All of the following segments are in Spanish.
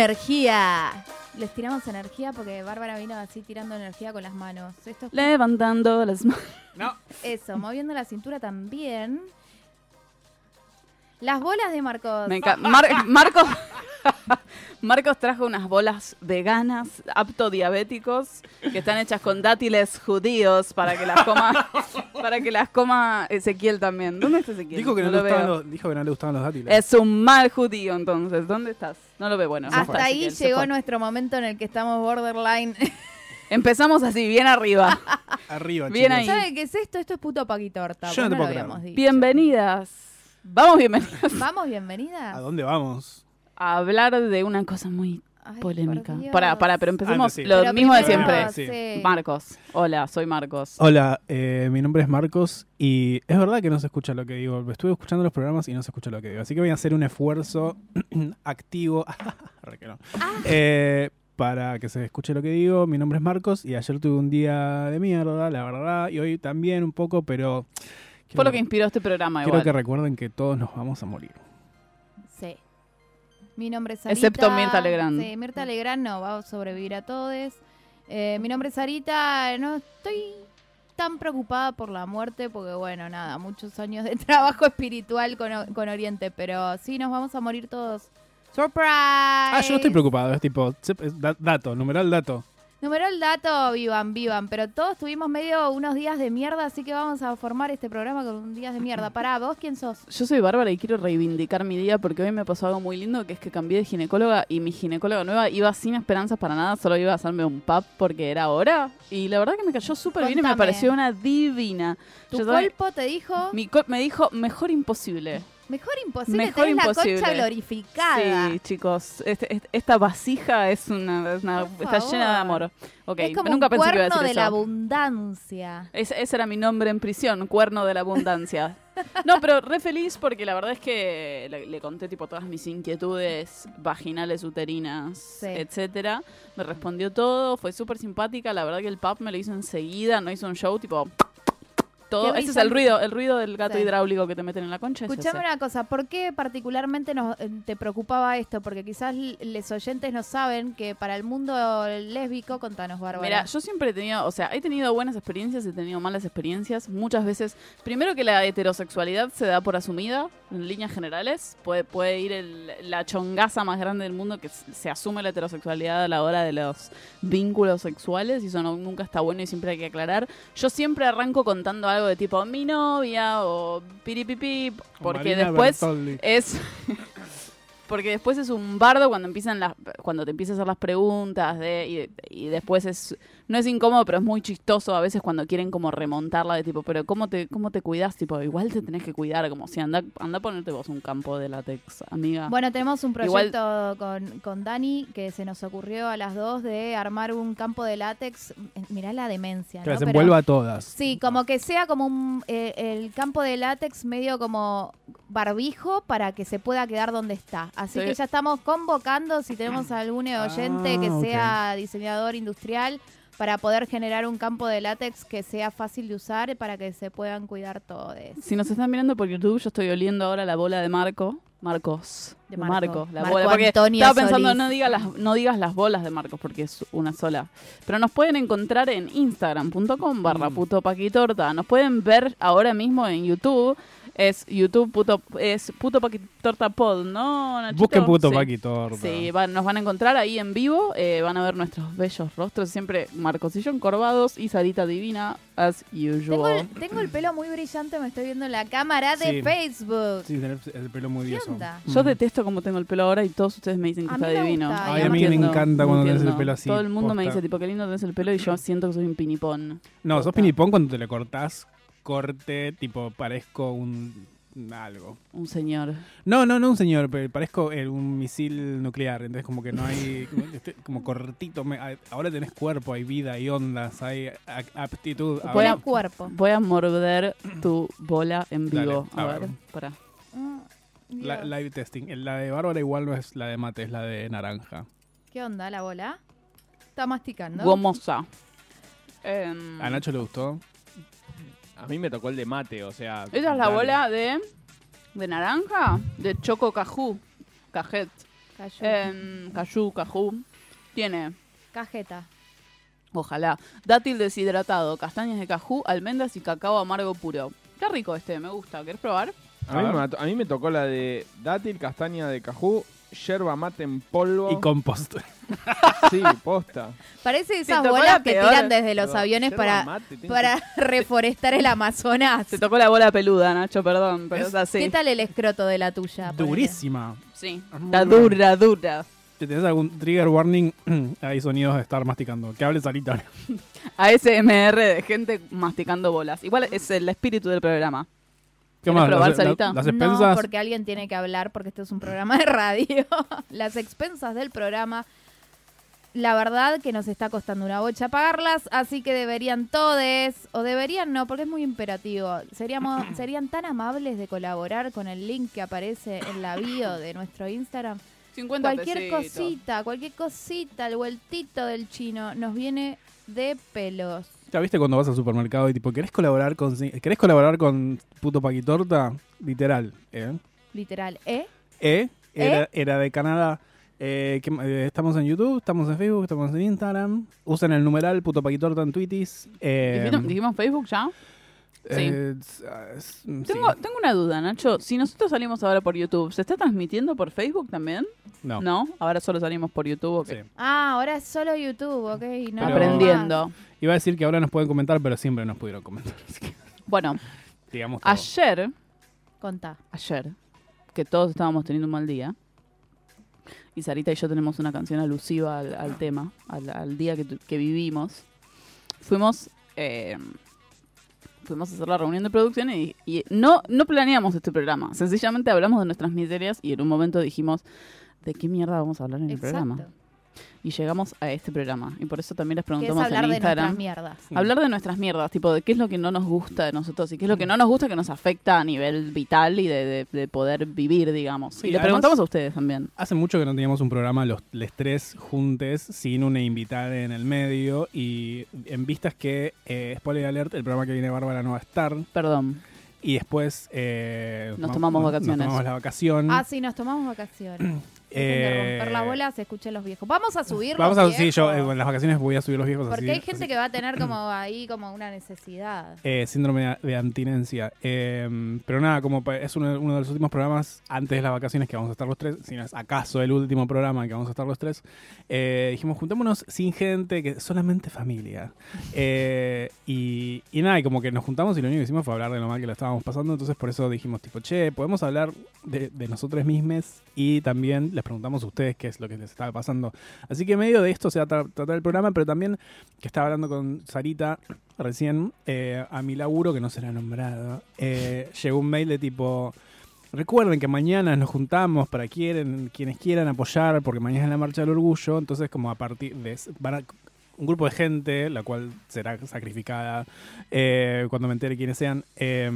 Energía. Les tiramos energía porque Bárbara vino así tirando energía con las manos. Esto es Levantando las manos. No. eso, moviendo la cintura también. Las bolas de Marcos. Me encanta. Mar- Marcos, Marcos trajo unas bolas veganas, apto diabéticos, que están hechas con dátiles judíos para que las coma, para que las coma Ezequiel también. ¿Dónde está Ezequiel? Dijo que no, le gustaban los, dijo que no le gustaban los dátiles. Es un mal judío, entonces. ¿Dónde estás? No lo veo bueno. Hasta fue, ahí Ezequiel, llegó nuestro momento en el que estamos borderline. Empezamos así, bien arriba. Arriba, Bien chicos. ahí. ¿Sabe qué es esto? Esto es puto paquitorta. Yo no te puedo lo creer. habíamos dicho. Bienvenidas. Vamos, bienvenidas. Vamos, bienvenidas. ¿A dónde vamos? A hablar de una cosa muy Ay, polémica. Para, para, pero empecemos Antes sí. lo Pero mismo de siempre. Sí. Marcos. Hola, soy Marcos. Hola, eh, mi nombre es Marcos y es verdad que no se escucha lo que digo. Estuve escuchando los programas y no se escucha lo que digo. Así que voy a hacer un esfuerzo activo no. Eh, para que se escuche lo que digo. Mi nombre es Marcos y ayer tuve un día de mierda, la verdad. Y hoy también un poco, pero... Fue lo que inspiró este programa Quiero igual. que recuerden que todos nos vamos a morir. Mi nombre es Sarita. Excepto Mirta Legrand. Sí, Mirta Legrand no va a sobrevivir a todos. Eh, mi nombre es Sarita. No estoy tan preocupada por la muerte porque, bueno, nada, muchos años de trabajo espiritual con, con Oriente, pero sí nos vamos a morir todos. ¡Surprise! Ah, yo no estoy preocupado. Es tipo, dato, numeral dato. Numeral dato, vivan, vivan. Pero todos tuvimos medio unos días de mierda, así que vamos a formar este programa con un días de mierda. Pará, ¿vos quién sos? Yo soy Bárbara y quiero reivindicar mi día porque hoy me pasó algo muy lindo, que es que cambié de ginecóloga y mi ginecóloga nueva iba sin esperanzas para nada, solo iba a hacerme un pap porque era hora. Y la verdad que me cayó súper bien y me pareció una divina. Tu Yo cuerpo te dijo, mi me dijo, mejor imposible. Mejor imposible, Mejor imposible. la concha glorificada. Sí, chicos, este- este- esta vasija es una, es una- está llena de amor. Ok, es como nunca un pensé que iba a cuerno decir de la abundancia. Ese, ese era mi nombre en prisión, cuerno de la abundancia. No, pero re feliz porque la verdad es que le, le conté tipo todas mis inquietudes vaginales, uterinas, Sí. etcétera. Me respondió todo, fue súper simpática. La verdad que el pap me lo hizo enseguida, no hizo un show tipo todo. Ese es el ruido, el ruido del gato Sí. hidráulico que te meten en la concha. es Escuchame una cosa, ¿por qué particularmente nos- eh, te preocupaba esto? Porque quizás los oyentes no saben que para el mundo lésbico, contanos, Bárbara. Mira, yo siempre he tenido, o sea, he tenido buenas experiencias, he tenido malas experiencias. Muchas veces, primero que la heterosexualidad se da por asumida, en líneas generales. Puede, puede ir el- la chongaza más grande del mundo que se asume la heterosexualidad a la hora de los vínculos sexuales y eso no- nunca está bueno y siempre hay que aclarar. Yo siempre arranco contando algo de tipo mi novia o piripipi, porque después Bertoldi. es porque después es un bardo cuando empiezan las cuando te empiezas a hacer las preguntas de y, y después es no es incómodo pero es muy chistoso a veces cuando quieren como remontarla de tipo pero cómo te cómo te cuidas tipo igual te tenés que cuidar como si anda anda a ponerte vos un campo de látex amiga Bueno, tenemos un Igual- proyecto con, con Dani que se nos ocurrió a las dos de armar un campo de látex. Eh, Mirá la demencia, Que ¿no? las Pero- envuelva a todas. Sí, como que sea como un, eh, el campo de látex medio como barbijo para que se pueda quedar donde está. Así Sí. que ya estamos convocando si tenemos algún oyente Ah, que sea diseñador industrial para poder generar un campo de látex que sea fácil de usar para que se puedan cuidar todos. si nos están mirando por YouTube yo estoy oliendo ahora la bola de Marco Marcos. De Marco. La Marco bola. Porque Antonio estaba pensando, Solís. no, diga las, no digas las bolas de Marcos porque es una sola. Pero nos pueden encontrar en instagram.com barra Mm. puto paquitorta. Nos pueden ver ahora mismo en YouTube. Es YouTube puto, es puto paquitorta pod, ¿no, Nachito? Busquen puto Sí. Paqui Torta. Sí, van- nos van a encontrar ahí en vivo, eh, van a ver nuestros bellos rostros, siempre Marcos y yo encorvados y Sarita Divina, as Tengo usual. el, tengo el pelo muy brillante, me estoy viendo en la cámara de Sí. Facebook. Sí, tener el pelo muy ¿Qué dioso. onda? Yo Mm. detesto cómo tengo el pelo ahora y todos ustedes me dicen que A está divino. gusta, Ay, a No mí me entiendo, encanta cuando tenés el entiendo. pelo así, Todo el mundo me dice, tipo, qué lindo tenés el pelo y yo siento que soy un pinipón. No, sos Posta. pinipón cuando te lo cortás, corte, tipo, parezco un... algo. Un señor. No, no, no un señor, pero parezco eh, un misil nuclear, entonces como que no hay... como, este- como cortito, me- ahora tenés cuerpo, hay vida, hay ondas, hay a- aptitud. Voy a- cuerpo. Voy a morder tu bola en Dale, vivo. a a ver. Mm, La- live testing. La de Bárbara igual no es la de mate, es la de naranja. ¿Qué onda la bola? Está masticando. Gomosa. ¿A Nacho le gustó? A mí me tocó el de mate, o sea. Esa es la dale. bola de. de naranja, de choco cajú. Cajet. Cayó. Em, cajú, cajú. Tiene, Cajeta. ojalá, dátil deshidratado, castañas de cajú, almendras y cacao amargo puro. Qué rico este, me gusta. ¿Querés probar? A mí, A me, a mí me tocó la de dátil, castaña de cajú, yerba mate en polvo. Y compost. Sí, posta. Parece esas tocó bolas la que peor. tiran desde los Pero aviones yerba para, mate, para reforestar el Amazonas. Te tocó la bola peluda, Nacho, perdón, pero es así. ¿Qué tal el escroto de la tuya? Durísima. Sí. Es muy La buena. dura, dura. Si tenés algún trigger warning, hay sonidos de estar masticando. Que hable Sarita. ASMR de gente masticando bolas. Igual es el espíritu del programa. ¿Qué ¿Querés más? probar, las, la- Sarita? las No, expensas. porque alguien tiene que hablar, porque este es un programa de radio. Las expensas del programa, la verdad que nos está costando una bocha pagarlas, así que deberían todes, o deberían no, porque es muy imperativo. Seríamos, serían tan amables de colaborar con el link que aparece en la bio de nuestro Instagram. 50 Cualquier cosita, cualquier cosita, el vueltito del chino nos viene de pelos. ¿Ya viste cuando vas al supermercado y tipo, ¿querés colaborar con querés colaborar con puto Paquitorta? Literal, ¿eh? Literal, ¿eh? ¿Eh? Era, era de Canadá. Eh, ¿qué ma- eh, estamos en YouTube, estamos en Facebook, estamos en Instagram. Usen el numeral puto Paquitorta en Twitties. Eh, ¿Dijimos, dijimos Facebook ya? Eh, s- ah, sí. Tengo, tengo una duda, Nacho. Si nosotros salimos ahora por YouTube, ¿se está transmitiendo por Facebook también? No. Ahora solo salimos por YouTube. ok. Sí. Ah, ahora es solo YouTube, ok. No Aprendiendo. Iba a decir que ahora nos pueden comentar, pero siempre nos pudieron comentar. Así que Bueno, digamos todo. ayer, Contá. ayer, que todos estábamos teniendo un mal día, y Sarita y yo tenemos una canción alusiva al, al tema, al, al día que vivimos, fuimos... eh, Fuimos a hacer la reunión de producción y, y no, no planeamos este programa. Sencillamente hablamos de nuestras miserias y en un momento dijimos, ¿de qué mierda vamos a hablar en el programa? Y llegamos a este programa. Y por eso también les es preguntamos hablar en de nuestras Instagram. mierdas. Hablar de nuestras mierdas, tipo de qué es lo que no nos gusta de nosotros y qué es lo que no nos gusta que nos afecta a nivel vital y de, de- de poder vivir, digamos. Sí, y le preguntamos a ustedes también. Hace mucho que no teníamos un programa los, los tres juntes sin una invitada en el medio y en vistas que, eh, spoiler alert, el programa que viene Bárbara no va a estar Perdón. y después eh, Nos tomamos vacaciones. Nos tomamos la vacación. Ah, sí, nos tomamos vacaciones. Dejen de Eh, romper la bola, se escuchen los viejos. Vamos a subir Vamos los a, sí, yo eh, viejos, en las vacaciones voy a subir los viejos Porque así- hay gente así- que va a tener como ahí como una necesidad. Eh, síndrome de, abstinencia. Eh, pero nada, como es uno, uno de los últimos programas antes de las vacaciones que vamos a estar los tres, si no es acaso el último programa en que vamos a estar los tres, eh, dijimos, juntémonos sin gente, que solamente familia. Eh, y, y nada, y como que nos juntamos y lo único que hicimos fue hablar de lo mal que lo estábamos pasando, entonces por eso dijimos, tipo, che, podemos hablar de, de nosotros mismos y también les preguntamos a ustedes qué es lo que les estaba pasando. Así que medio de esto se va a tra- tratar el programa, pero también que estaba hablando con Sarita recién eh, a mi laburo, que no será nombrado, eh, llegó un mail de tipo, recuerden que mañana nos juntamos para quieren, quienes quieran apoyar, porque mañana es la marcha del orgullo, entonces como a partir de... van un grupo de gente, la cual será sacrificada eh, cuando me entere quiénes sean, eh,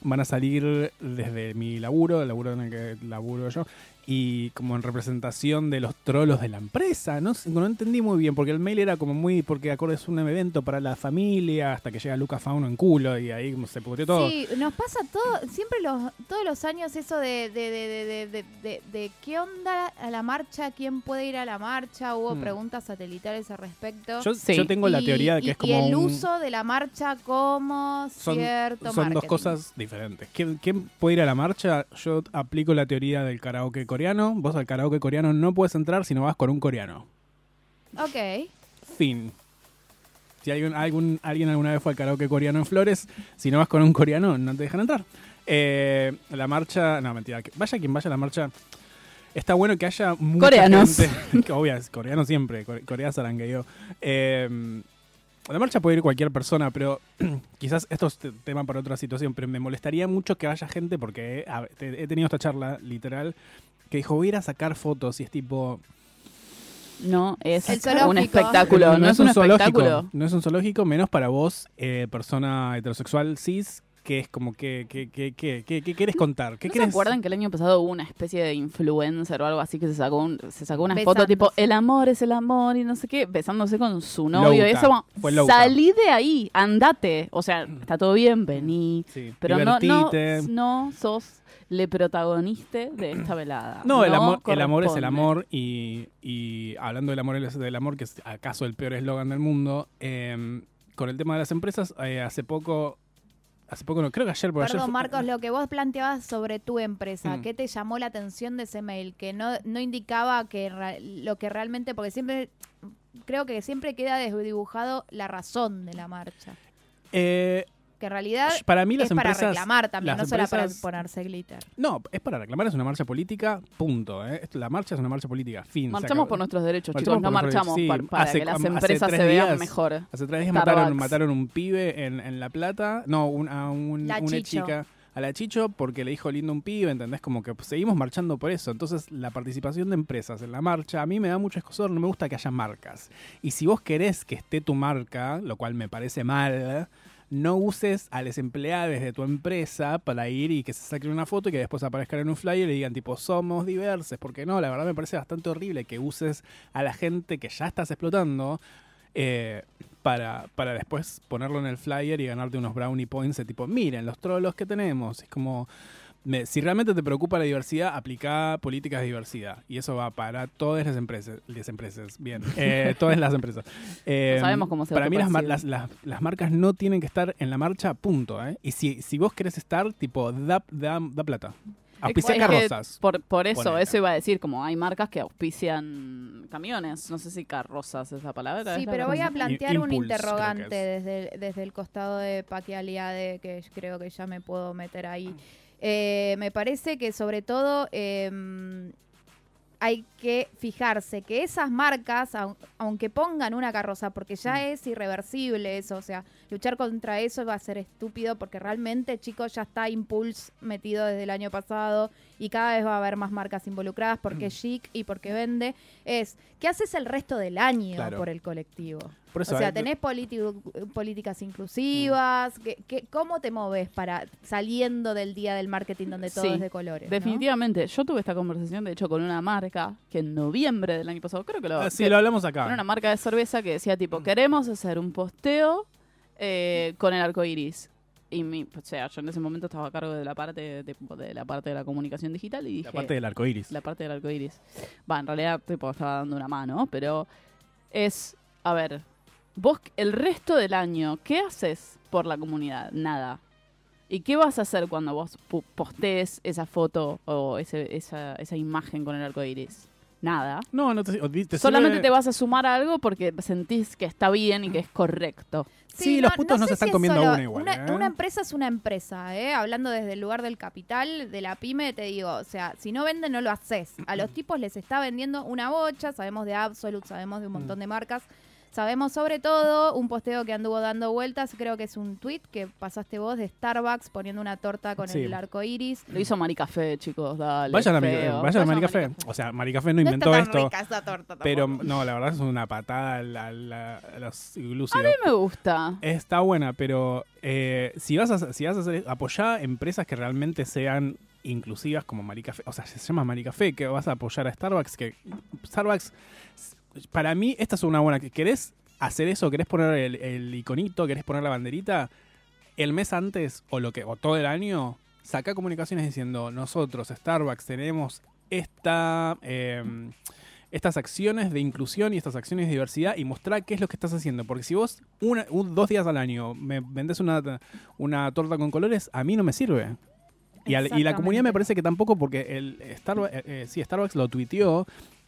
van a salir desde mi laburo, el laburo en el que laburo yo, y como en representación de los trolos de la empresa. No, sé, no entendí muy bien, porque el mail era como muy, porque acorde es un evento para la familia, hasta que llega Lucas Fauno en culo y ahí como se pudrió todo. Sí, nos pasa todo, siempre los, todos los años eso de, de, de, de, de, de- de- de qué onda a la marcha, quién puede ir a la marcha, hubo Hmm. preguntas satelitales al respecto. Yo, Sí. yo tengo la Y- teoría de que y- es como y el un- uso de la marcha como son, cierto son dos cosas diferentes. ¿Quién, quién puede ir a la marcha? Yo aplico la teoría del karaoke coreano. Vos al karaoke coreano no puedes entrar si no vas con un coreano. Ok. Fin. Si alguien, algún, alguien alguna vez fue al karaoke coreano en Flores, si no vas con un coreano, no te dejan entrar. Eh, la marcha, no, mentira, vaya quien vaya a la marcha. Está bueno que haya mucha Coreanos. gente- es coreano siempre, core- Corea zarangueó. Eh, la marcha puede ir cualquier persona, pero quizás esto es te- tema para otra situación, pero me molestaría mucho que vaya gente porque he tenido esta charla literal que dijo, voy a ir a sacar fotos y es tipo, No es El un zoológico. espectáculo, no, es un, espectáculo. No es un zoológico, menos para vos, eh, persona heterosexual cis, que es como que, que, que, que, que- que querés contar. ¿Qué ¿No se querés? acuerdan que el año pasado hubo una especie de influencer o algo así que se sacó un- se sacó una Besándose. foto tipo el amor es el amor y no sé qué, besándose con su novio y eso como, Fue Louta. salí de ahí, andate, o sea, está todo bien, vení, Sí, pero no, no, no sos le protagoniste de esta velada. No, el amor, el amor es el amor y, y hablando del amor es del amor, que es acaso el peor eslogan del mundo, eh, con el tema de las empresas, eh, hace poco, hace poco no, creo que ayer, por ayer Perdón, fue- Marcos, lo que vos planteabas sobre tu empresa, Mm. ¿qué te llamó la atención de ese mail? Que no, no indicaba que lo que realmente, porque siempre, creo que siempre queda desdibujado la razón de la marcha. Eh, Que en realidad para mí las es para empresas... reclamar también, las no solo para empresas- ponerse glitter. No, es para reclamar, es una marcha política, punto. ¿eh? La marcha es una marcha política, fin. Marchamos por nuestros derechos, Marchamos chicos, no marchamos sí. para Hace- que las empresas se vean días- mejor. Hace tres días mataron, mataron un pibe en, en La Plata. No, un- a un- una Chicho. chica. A la Chicho porque le dijo lindo un pibe, ¿entendés? Como que seguimos marchando por eso. Entonces, la participación de empresas en la marcha, a mí me da mucho escosor, no me gusta que haya marcas. Y si vos querés que esté tu marca, lo cual me parece mal, no uses a los empleados de tu empresa para ir y que se saquen una foto y que después aparezcan en un flyer y digan tipo somos diversos, porque no, la verdad me parece bastante horrible que uses a la gente que ya estás explotando eh, para, para después ponerlo en el flyer y ganarte unos brownie points de tipo, miren los trolos que tenemos. Es como, me- si realmente te preocupa la diversidad, aplica políticas de diversidad. Y eso va para todas las empresas. Las empresas, bien. Eh, todas las empresas. Eh, sabemos cómo se Para mí las, mar- las, las- las marcas no tienen que estar en la marcha, punto. ¿eh? Y si, si vos querés estar, tipo, da, da, da plata. Auspicia carrozas. Por, por eso, eso iba a decir, como hay marcas que auspician camiones, no sé si carrozas es la palabra. Sí, ¿es la pero voy a plantear un Impulse, interrogante desde el, desde el costado de Paqui Aliade, que creo que ya me puedo meter ahí. Eh, me parece que sobre todo em, hay que fijarse que esas marcas, au- aunque pongan una carroza, porque ya Mm. es irreversible eso, o sea, luchar contra eso va a ser estúpido porque realmente, chicos, ya está Impulse metido desde el año pasado y cada vez va a haber más marcas involucradas porque es chic y porque vende. Es, ¿qué haces el resto del año Claro. por el colectivo? Por eso, o sea, tenés políticas inclusivas. ¿qué- qué- cómo te moves para saliendo del día del marketing donde todo Sí, es de colores? ¿no? Definitivamente, yo tuve esta conversación, de hecho, con una marca que en noviembre del año pasado, creo que lo... ah, sí, que- lo hablamos acá. Era una marca de cerveza que decía tipo, queremos hacer un posteo eh, con el arco iris. Y mi, o sea, yo en ese momento estaba a cargo de la parte de, de la parte de la comunicación digital y dije La parte del arco iris. la parte del arco iris. Va, en realidad tipo, estaba dando una mano, pero es, a ver, vos el resto del año, ¿qué haces por la comunidad? Nada. ¿Y qué vas a hacer cuando vos pu- postees esa foto o ese- esa, esa imagen con el arco iris? Nada. No, no te, te Solamente sirve- te vas a sumar a algo porque sentís que está bien y que es correcto. Sí, los putos no sé se están si es comiendo solo- una igual, Una, ¿eh? una empresa es una empresa, ¿eh? Hablando desde el lugar del capital, de la pyme, te digo, o sea, si no venden, no lo haces. A los tipos les está vendiendo una bocha, sabemos de Absolute, sabemos de un montón de marcas. Sabemos sobre todo un posteo que anduvo dando vueltas, creo que es un tweet que pasaste vos de Starbucks poniendo una torta con Sí. el arco iris. Lo hizo Maricafé, chicos, dale. Vayan a. Mari- Maricafé. Maricafé. O sea, Maricafé no No inventó está tan esto. rica esa torta Pero no, la verdad es una patada a, la- la- a los glúcidos. A mí me gusta. Está buena, pero eh, si vas a si vas a hacer, apoyar empresas que realmente sean inclusivas como Maricafé. O sea, se llama Maricafé, que vas a apoyar a Starbucks. Que Starbucks, para mí, esta es una buena. ¿Querés hacer eso? ¿Querés poner el, el iconito? ¿Querés poner la banderita? El mes antes o, lo que, o todo el año, saca comunicaciones diciendo: Nosotros, Starbucks, tenemos esta. em, estas acciones de inclusión y estas acciones de diversidad y mostrar qué es lo que estás haciendo. Porque si vos una, un- dos días al año me vendés una, una torta con colores, a mí no me sirve. Y, al- y la comunidad me parece que tampoco porque el Starbucks, eh, eh, sí, Starbucks lo tuiteó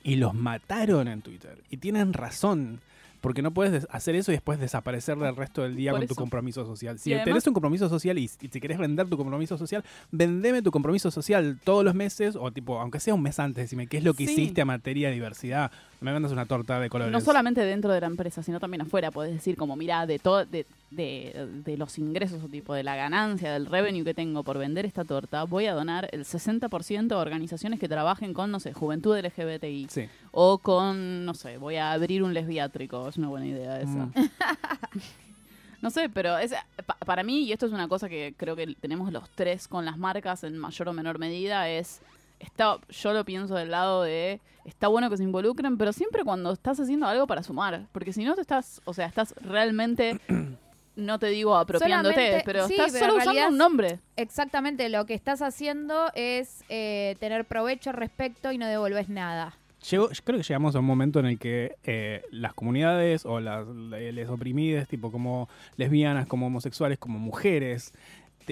y los mataron en Twitter. Y tienen razón. Porque no puedes des- hacer eso y después desaparecer del resto del día Por con tu compromiso social. Si tenés un compromiso social y, y si querés vender tu compromiso social, vendeme tu compromiso social todos los meses o tipo, aunque sea un mes antes, decime qué es lo que Sí. hiciste a materia de diversidad. Me vendas una torta de colores. No solamente dentro de la empresa, sino también afuera. Podés decir como, mira, de todo, de, de, de los ingresos o tipo de la ganancia, del revenue que tengo por vender esta torta, voy a donar el 60% a organizaciones que trabajen con, no sé, juventud LGBTI. Sí. O con, no sé, voy a abrir un lesbiátrico. Es una buena idea esa. Mm. No sé, pero es, pa- para mí, y esto es una cosa que creo que tenemos los tres con las marcas en mayor o menor medida, es, está, yo lo pienso del lado de, está bueno que se involucren, pero siempre cuando estás haciendo algo para sumar, porque si no te estás, o sea, estás realmente, no te digo apropiándote, Solamente- pero sí, estás pero en solo usando un nombre. Exactamente, lo que estás haciendo es eh, tener provecho al respecto y no devolves nada. Llegó- yo creo que llegamos a un momento en el que eh, las comunidades o las les oprimidas, tipo como lesbianas, como homosexuales, como mujeres,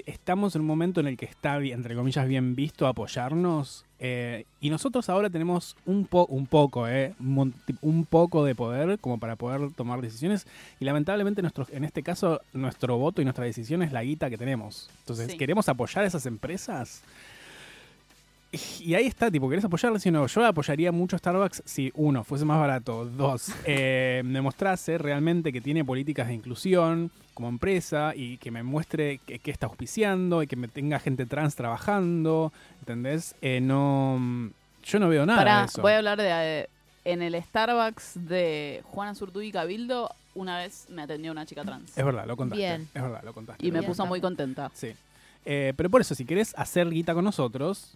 estamos en un momento en el que está, entre comillas, bien visto apoyarnos. eh, y nosotros ahora tenemos un, po un poco, eh, un, poco de poder como para poder tomar decisiones. Y lamentablemente, nuestro, en este caso, nuestro voto y nuestra decisión es la guita que tenemos. Entonces, Sí. ¿queremos apoyar a esas empresas? Y ahí está, tipo, ¿querés apoyarla? Si no, yo apoyaría mucho a Starbucks si, uno, fuese más barato, dos, eh, me mostrase realmente que tiene políticas de inclusión como empresa y que me muestre que, que está auspiciando y que me tenga gente trans trabajando, ¿entendés? Eh, no, yo no veo nada Pará, de eso. voy a hablar de, eh, en el Starbucks de Juana Surtúi y Cabildo, una vez me atendió una chica trans. Es verdad, lo contaste. Bien. Es verdad, lo contaste. Y me Bien, puso muy contenta. Sí. Eh, pero por eso, si querés hacer guita con nosotros,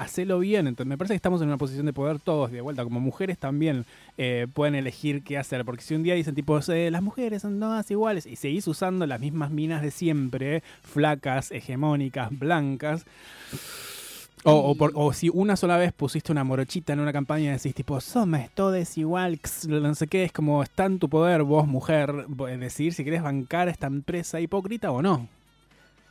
hacelo bien. Entonces, me parece que estamos en una posición de poder todos, de vuelta, como mujeres también eh, pueden elegir qué hacer. Porque si un día dicen, tipo, "Eh, las mujeres son todas iguales, y seguís usando las mismas minas de siempre, flacas, hegemónicas, blancas. O, o por- o si una sola vez pusiste una morochita en una campaña y decís, tipo, somos todos igual, no sé qué, es como está en tu poder, vos, mujer, vo- decidir si querés bancar esta empresa hipócrita o no.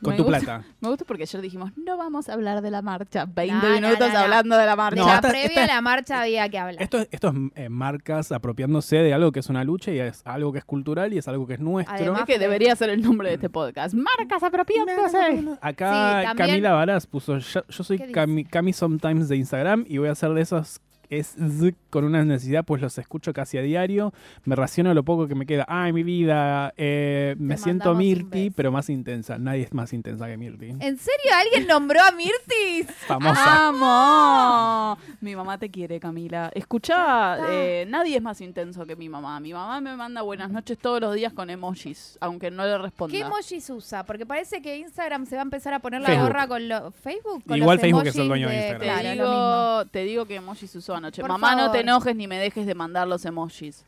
Con Me tu gusta- plata. Me gusta porque ayer dijimos, no vamos a hablar de la marcha. 20 No, minutos no, no. hablando de la marcha. No, ya esta- previo esta- a la marcha había que hablar. Esto, es- esto es eh, marcas apropiándose de algo que es una lucha y es algo que es cultural y es algo que es nuestro. Además- Es que debería ser el nombre de este podcast. Marcas apropiándose. Acá Sí, también- Camila Varas puso, yo, yo soy. Cami, Cami Sometimes de Instagram y voy a hacer de esos es z- con una necesidad, pues los escucho casi a diario, me raciono lo poco que me queda. Ay, mi vida, eh, me siento Mirti, pero más intensa. Nadie es más intensa que Mirti. ¿En serio alguien nombró a Mirtis? Famosa. ¡Vamos! Mi mamá te quiere, Camila. Escucha, eh, nadie es más intenso que mi mamá. Mi mamá me manda buenas noches todos los días con emojis, aunque no le responda. ¿Qué emojis usa? Porque parece que Instagram se va a empezar a poner la Facebook. gorra con los Facebook. Con Igual los Facebook es el dueño de Instagram. Te, Claro, lo mismo. digo, te digo que emojis usó anoche. Por Mamá, no te enojes ni me dejes de mandar los emojis.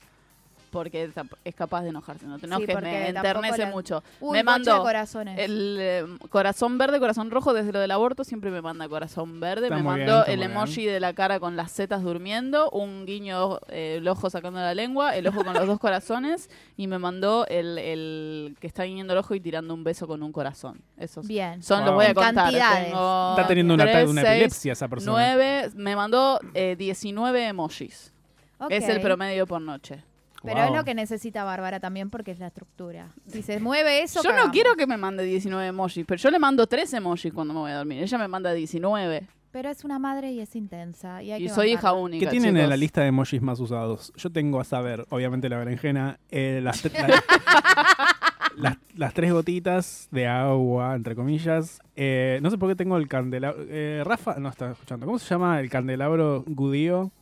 Porque es cap- es capaz de enojarse. No te enojes, me enternece la- mucho. Uy, me mandó corazones. el eh, corazón verde, corazón rojo desde lo del aborto. Siempre me manda corazón verde. Está me bien, mandó el bien. emoji de la cara con las setas durmiendo. Un guiño, eh, el ojo sacando la lengua. El ojo con los dos corazones. Y me mandó el, el que está guiñando el ojo y tirando un beso con un corazón. Esos Bien. son, Wow. los voy a contar. Tengo Está teniendo un ataque tres, de una seis, epilepsia esa persona. 9, me mandó eh, 19 emojis. Es el promedio por noche. Pero Wow. es lo que necesita Bárbara también porque es la estructura. Si se mueve eso, yo no quiero que me mande 19 emojis, pero yo le mando 3 emojis cuando me voy a dormir. Ella me manda 19. Pero es una madre y es intensa. Y, hay Y que soy hija única. ¿Qué tienen en la lista de emojis más usados? Yo tengo a saber, obviamente la berenjena, eh, las, tre- la- las, las tres gotitas de agua, entre comillas. Eh, no sé por qué tengo el candelabro. eh, Rafa, no está escuchando. ¿Cómo se llama el candelabro judío?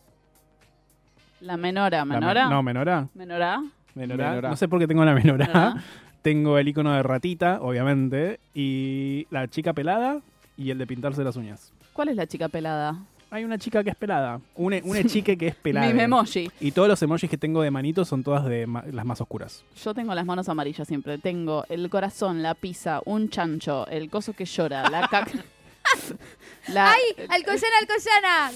La menora, La me- menora. no, menorá. Menora. Menorá. Menorá. No sé por qué tengo la menorá. menora. Tengo el icono de ratita, obviamente. Y la chica pelada. y el de pintarse las uñas. ¿Cuál es la chica pelada? Hay una chica que es pelada. Una, una chique que es pelada. Mi emoji. Y todos los emojis que tengo de manitos son todas de ma- las más oscuras. Yo tengo las manos amarillas siempre. Tengo el corazón, la pizza, un chancho, el coso que llora, la caca. la, ¡Ay! ¡Alcoyana, Alcoyana!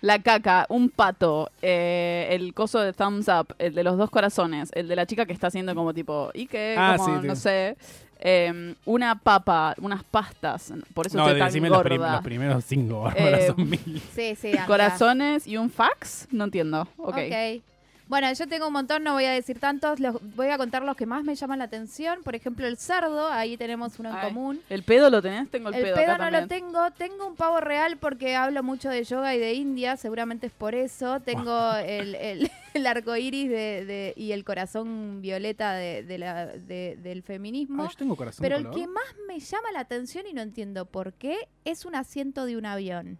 La caca, un pato, eh, el coso de thumbs up, el de los dos corazones, el de la chica que está haciendo como tipo, ¿y qué? Ah, Como, sí, sí. no sé. eh, una papa, unas pastas, por eso No, estoy tan los, prim- los primeros cinco, Eh, son mil. Sí, sí, amiga. Corazones y un fax, no entiendo. Ok. ok. Bueno, yo tengo un montón, no voy a decir tantos, los, voy a contar los que más me llaman la atención. Por ejemplo, el cerdo, ahí tenemos uno en Ay, común. ¿El pedo lo tenés? Tengo el, El pedo, pedo acá no también. lo tengo, tengo un pavo real porque hablo mucho de yoga y de India, seguramente es por eso. Tengo el, el, el arco iris de, de- y el corazón violeta de, de la, de- del feminismo. Yo tengo corazón Pero el color. que más me llama la atención y no entiendo por qué es un asiento de un avión.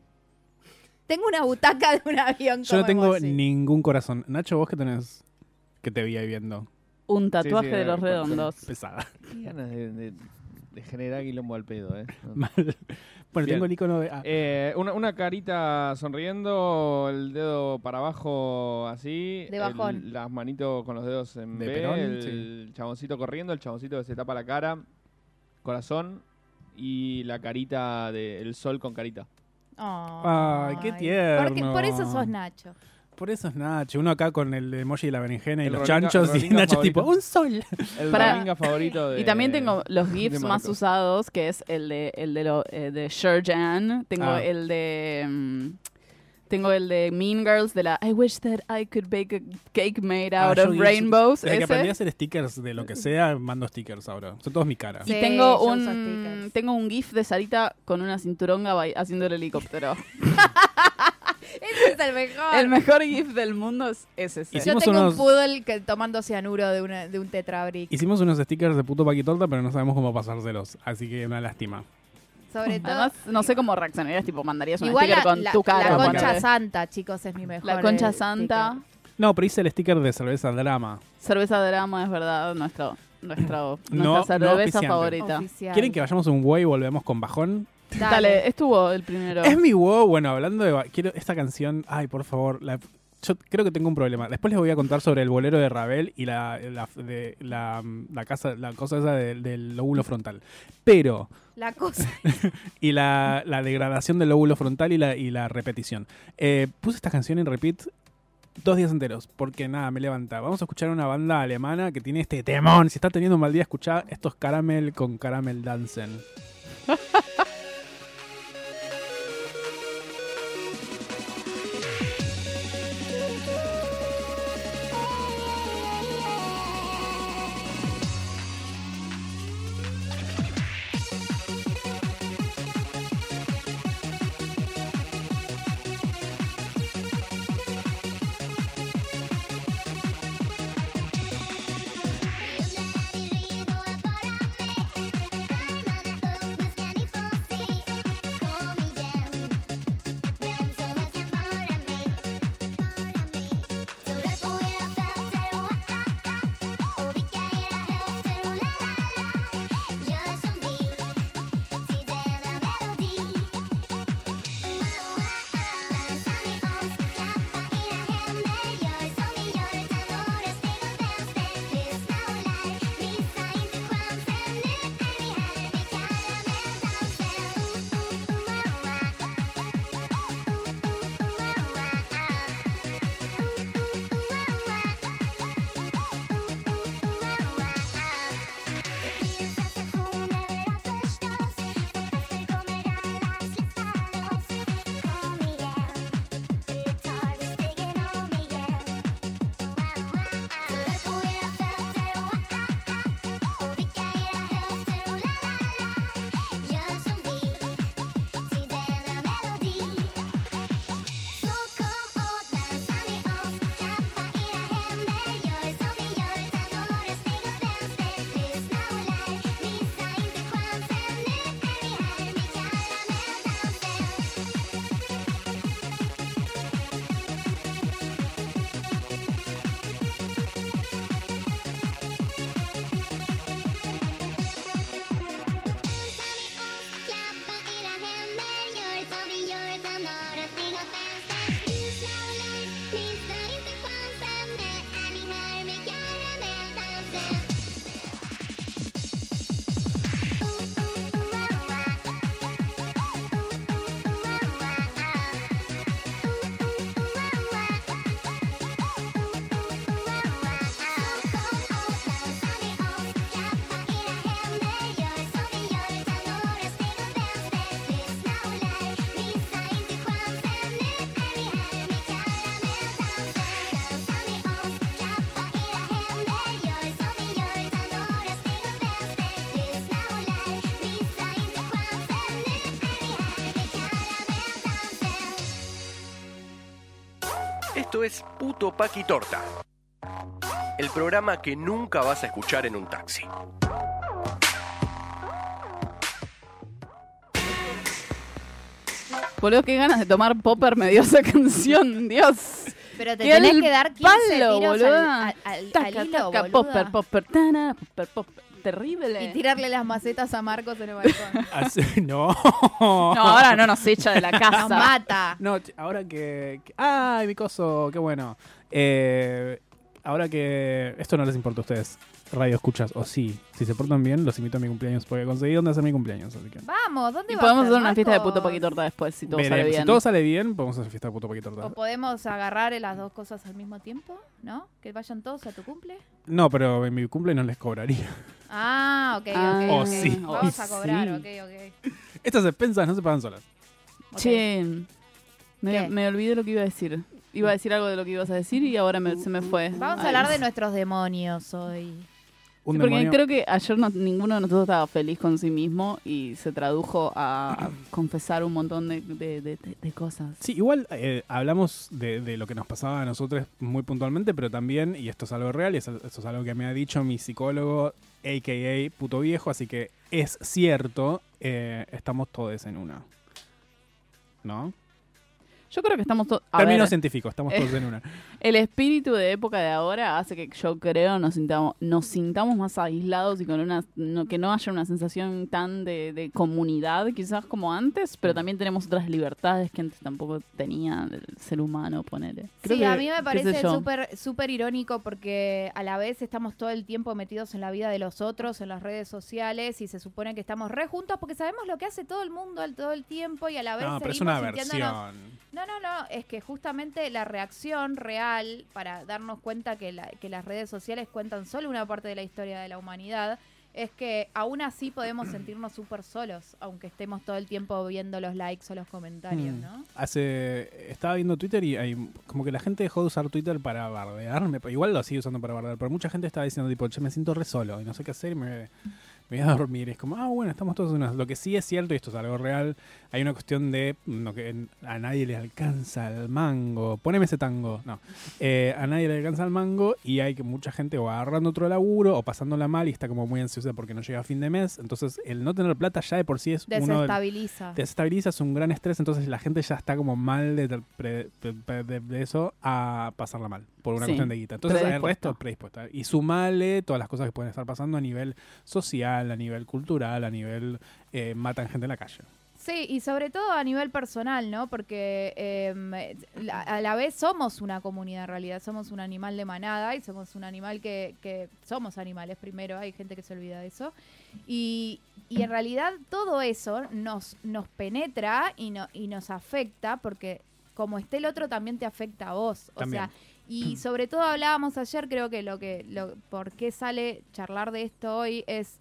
Tengo una butaca de un avión. Yo no tengo emoji. ningún corazón. Nacho, vos que tenés que te vi ahí viendo. Un tatuaje Sí, sí, de los redondos. Pesada. Qué ganas de, de- de generar quilombo al pedo, ¿eh? Mal. Bueno, Bien. tengo el icono de. ah, Eh, una, una carita sonriendo, el dedo para abajo así. De bajón. el- las manitos con los dedos en De B. Perón, el chaboncito corriendo, el chaboncito que se tapa la cara. Corazón. Y la carita del sol con carita. Ay, qué Porque- tierno. por eso sos Nacho. Por eso es Nacho. Uno acá con el emoji de la berenjena y El los rolinga- chanchos y Nacho favorito. tipo, un sol. El Para- favorito de. Y también tengo los GIFs más usados, que es el de el de, lo, eh, de Sherjan. Tengo Ah. el de mm, tengo el de Mean Girls de la I wish that I could bake a cake made Ah, out of rainbows. Desde que ese. aprendí a hacer stickers de lo que sea, mando stickers ahora. Son todos mi cara. Y tengo un tengo un GIF de Sarita con una cinturonga haciendo el helicóptero. Ese es el mejor. el mejor GIF del mundo es ese. sí. Yo tengo unos- un poodle que, tomando cianuro de, una, de un tetrabric. Hicimos unos stickers de puto paquitorta, pero no sabemos cómo pasárselos. Así que una lástima. Sobre todo. Además, no sé cómo reaccionarías, tipo, mandarías un Igual sticker la, con la- tu cara. la con concha santa, chicos, es mi mejor. La concha eh, santa. sticker. No, pero hice el sticker de cerveza drama. Cerveza drama, es verdad, nuestro, nuestro, No- nuestra cerveza favorita. Oficial. ¿Quieren que vayamos a un güey y volvemos con bajón? Dale. estuvo el primero. Es mi wow. Bueno, hablando de. Quiero esta canción. Ay, por favor. la- yo creo que tengo un problema. Después les voy a contar sobre el bolero de Ravel y la, la, de, la, la casa, la cosa esa del- del lóbulo frontal. Pero. La cosa. Y la, la degradación del lóbulo frontal y la, y la repetición. Eh, puse esta canción en repeat dos días enteros, porque nada, me levanta. Vamos a escuchar una banda alemana que tiene este temón. Si estás teniendo un mal día, escuchá estos Caramel con Caramel Dancen. Esto es Puto Paqui Torta. El programa que nunca vas a escuchar en un taxi. Boludo, qué ganas de tomar popper me dio esa canción, Dios. Pero te tenés que dar 15 palo, tiros al, boluda. al- al- Taca, al hilo, taca, boluda. popper, popper, tana, popper, popper. Terrible. Y tirarle las macetas a Marcos en el balcón. Así- no. No, ahora no nos echa de la Nos casa. mata. No, ch- ahora que, que- ¡Ay, mi coso! ¡Qué bueno! Eh, ahora que... Esto no les importa a ustedes, radio escuchas, o sí. Si se portan bien, los invito a mi cumpleaños, porque conseguí dónde hacer mi cumpleaños, así que... Vamos, ¿dónde Y va podemos hacer una fiesta de puto paquitorta después, si todo Veremos. sale bien. Si todo sale bien, podemos hacer fiesta de puto paquito O podemos agarrar las dos cosas al mismo tiempo, ¿no? Que vayan todos a tu cumple. No, pero en mi cumple no les cobraría. Ah, ok, Ah, ok. Oh, ok. sí, Vamos a cobrar, sí. ok, ok. Estas expensas no se pagan solas. Ok. Che, me olvidé lo que iba a decir. Iba a decir algo de lo que ibas a decir y ahora me- se me fue. Vamos a hablar de nuestros demonios hoy. Un Sí, porque demonio- creo que ayer no- ninguno de nosotros estaba feliz con sí mismo y se tradujo a confesar un montón de, de- de- de- de cosas. Sí, igual eh, hablamos de, de lo que nos pasaba a nosotros muy puntualmente, pero también, y esto es algo real, y es- esto es algo que me ha dicho mi psicólogo, a.k.a. puto viejo, así que es cierto, eh, estamos todos en una. ¿No? Yo creo que estamos todos... Término científico, estamos Eh. todos en una. El espíritu de época de ahora hace que yo creo nos sintamos, nos sintamos más aislados y con una no- que no haya una sensación tan de, de comunidad quizás como antes, pero también tenemos otras libertades que antes tampoco tenía el ser humano, ponele. Creo sí, que- a mí me parece súper súper irónico porque a la vez estamos todo el tiempo metidos en la vida de los otros, en las redes sociales y se supone que estamos re juntos porque sabemos lo que hace todo el mundo al todo el tiempo y a la vez No, pero es una versión. No, no, no, es que justamente la reacción real para darnos cuenta que, la- que las redes sociales cuentan solo una parte de la historia de la humanidad es que aún así podemos sentirnos súper solos, aunque estemos todo el tiempo viendo los likes o los comentarios, Mm. ¿no? Hace, estaba viendo Twitter y hay, como que la gente dejó de usar Twitter para bardearme. Igual lo sigue usando para bardear, pero mucha gente estaba diciendo, tipo, che, me siento re solo y no sé qué hacer y me, me voy a dormir. Es como, ah, bueno, estamos todos en una. Lo que sí es cierto, y esto es algo real, hay una cuestión de lo que a nadie le alcanza el mango. Poneme ese tango. No. Eh, a nadie le alcanza el mango y hay que mucha gente o agarrando otro laburo o pasándola mal y está como muy ansiosa porque no llega a fin de mes. Entonces, el no tener plata ya de por sí es uno de, Desestabiliza. te desestabiliza, es un gran estrés, entonces la gente ya está como mal de, de- de eso a pasarla mal, por una Sí, cuestión de guita. Entonces el resto predispuesta. Y sumale todas las cosas que pueden estar pasando a nivel social, a nivel cultural, a nivel eh, matan gente en la calle. Sí, y sobre todo a nivel personal, ¿no? Porque em, a la vez somos una comunidad en realidad, somos un animal de manada y somos un animal que, que somos animales primero, hay gente que se olvida de eso. Y, y en realidad todo eso nos, nos penetra y, no, y nos afecta porque como esté el otro también te afecta a vos. O También. sea, y sobre todo hablábamos ayer, creo que lo que, lo, por qué sale charlar de esto hoy es,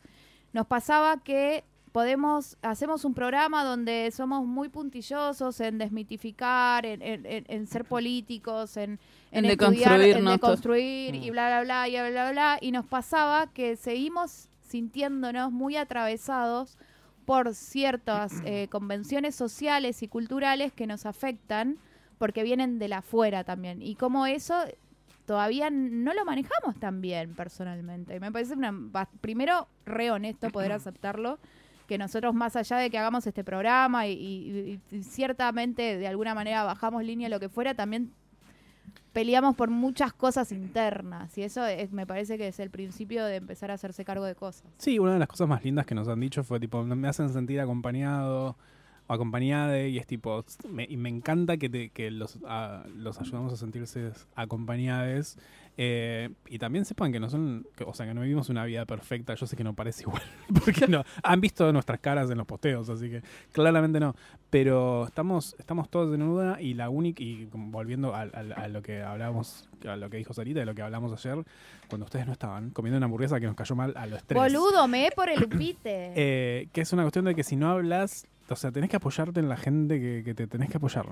nos pasaba que podemos, hacemos un programa donde somos muy puntillosos en desmitificar, en, en- en- en ser políticos, en, En estudiar, en deconstruir y Mm. bla, bla, bla, y bla, bla, bla. Y nos pasaba que seguimos sintiéndonos muy atravesados por ciertas eh, convenciones sociales y culturales que nos afectan porque vienen de la afuera también. Y como eso todavía no lo manejamos tan bien personalmente. Y me parece una, primero re honesto poder aceptarlo, que nosotros más allá de que hagamos este programa y, y- y- y ciertamente de alguna manera bajamos línea lo que fuera, también peleamos por muchas cosas internas. Y eso es- me parece que es el principio de empezar a hacerse cargo de cosas. Sí, una de las cosas más lindas que nos han dicho fue tipo, me hacen sentir acompañado o acompañada y es tipo, me, y me encanta que, te- que los, a- los ayudamos a sentirse acompañados eh, y también sepan que no son, que- o sea, que no vivimos una vida perfecta, yo sé que no parece igual, porque no, han visto nuestras caras en los posteos, así que claramente no, pero estamos, estamos todos en una y la única, y volviendo a, lo que hablábamos, a lo que dijo Sarita, de lo que hablamos ayer, cuando ustedes no estaban, comiendo una hamburguesa que nos cayó mal a los tres. Boludo, me por el upite. Eh, que es una cuestión de que si no hablas, o sea, tenés que apoyarte en la gente que, te tenés que apoyar.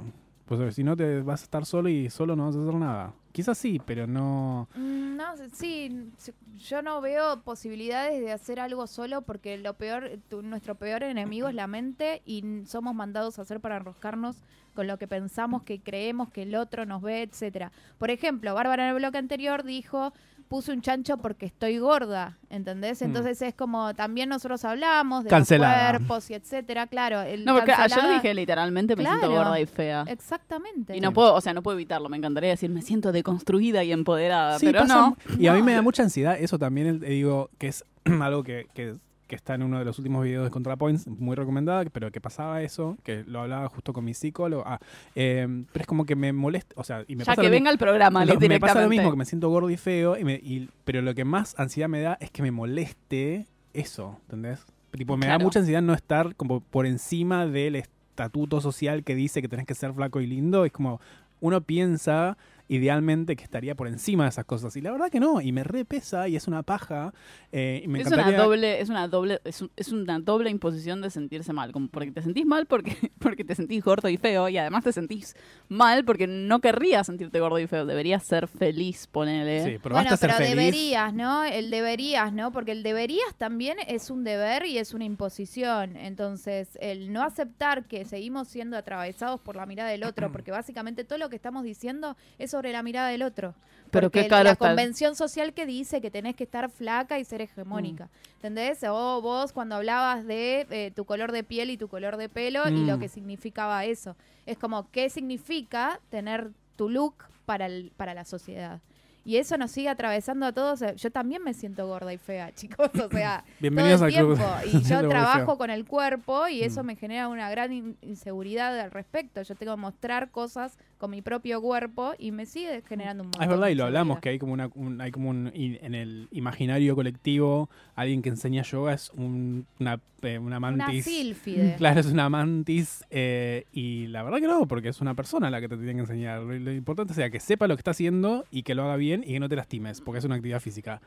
Pues si no te vas a estar solo y solo no vas a hacer nada. Quizás sí, pero no... Mm, No, sí, yo no veo posibilidades de hacer algo solo porque lo peor, tu- nuestro peor enemigo es la mente y somos mandados a hacer para enroscarnos con lo que pensamos, que creemos que el otro nos ve, etcétera. Por ejemplo, Bárbara en el bloque anterior dijo, puse un chancho porque estoy gorda, ¿entendés? Mm. Entonces es como, también nosotros hablamos de Cancelada. los cuerpos y etcétera, claro. El No, porque ayer cancelada- dije literalmente me siento gorda y fea. Exactamente. Y no puedo, o sea, no puedo evitarlo. Me encantaría decir, me siento deconstruida y empoderada, Sí, pero pasa no. Y a mí me da mucha ansiedad eso también, el- digo, que es algo que, que- que está en uno de los últimos videos de ContraPoints, muy recomendada, pero que pasaba eso, que lo hablaba justo con mi psicólogo. Ah, eh, pero es como que me molesta, o sea, y me Ya pasa que venga el programa, lo- me pasa lo mismo, que me siento gordo y feo, y me- y- pero lo que más ansiedad me da es que me moleste eso, ¿entendés? Tipo, me da mucha ansiedad no estar como por encima del estatuto social que dice que tenés que ser flaco y lindo. Es como, uno piensa idealmente que estaría por encima de esas cosas. Y la verdad que no, y me repesa y es una paja. eh, y me es una doble, es una doble, es, un- es una doble imposición de sentirse mal, como porque te sentís mal porque, porque te sentís gordo y feo, y además te sentís mal porque no querrías sentirte gordo y feo, deberías ser feliz, ponele. Sí, probaste Bueno, a ser pero feliz. deberías, ¿no? El deberías, ¿no? Porque el deberías también es un deber y es una imposición. Entonces, el no aceptar que seguimos siendo atravesados por la mirada del otro, porque básicamente todo lo que estamos diciendo es sobre la mirada del otro. Pero Porque qué caro la está convención social que dice que tenés que estar flaca y ser hegemónica. ¿Entendés? O vos cuando hablabas de eh, tu color de piel y tu color de pelo y lo Mm. que significaba eso. Es como, ¿qué significa tener tu look para, el- para la sociedad? Y eso nos sigue atravesando a todos. Eh, Yo también me siento gorda y fea, chicos. O sea, Bienvenidos todo el al club. tiempo. Y yo trabajo con el cuerpo y eso Mm. me genera una gran in- inseguridad al respecto. Yo tengo que mostrar cosas con mi propio cuerpo y me sigue generando un montón es verdad, y lo hablamos, que hay como una, un- hay como un, en el imaginario colectivo, alguien que enseña yoga es un- una, eh, una Una mantis. sílfide. Claro, es una mantis eh, y la verdad que no, porque es una persona la que te tiene que enseñar. Lo, lo importante sea que sepa lo que está haciendo y que lo haga bien y que no te lastimes, porque es una actividad física.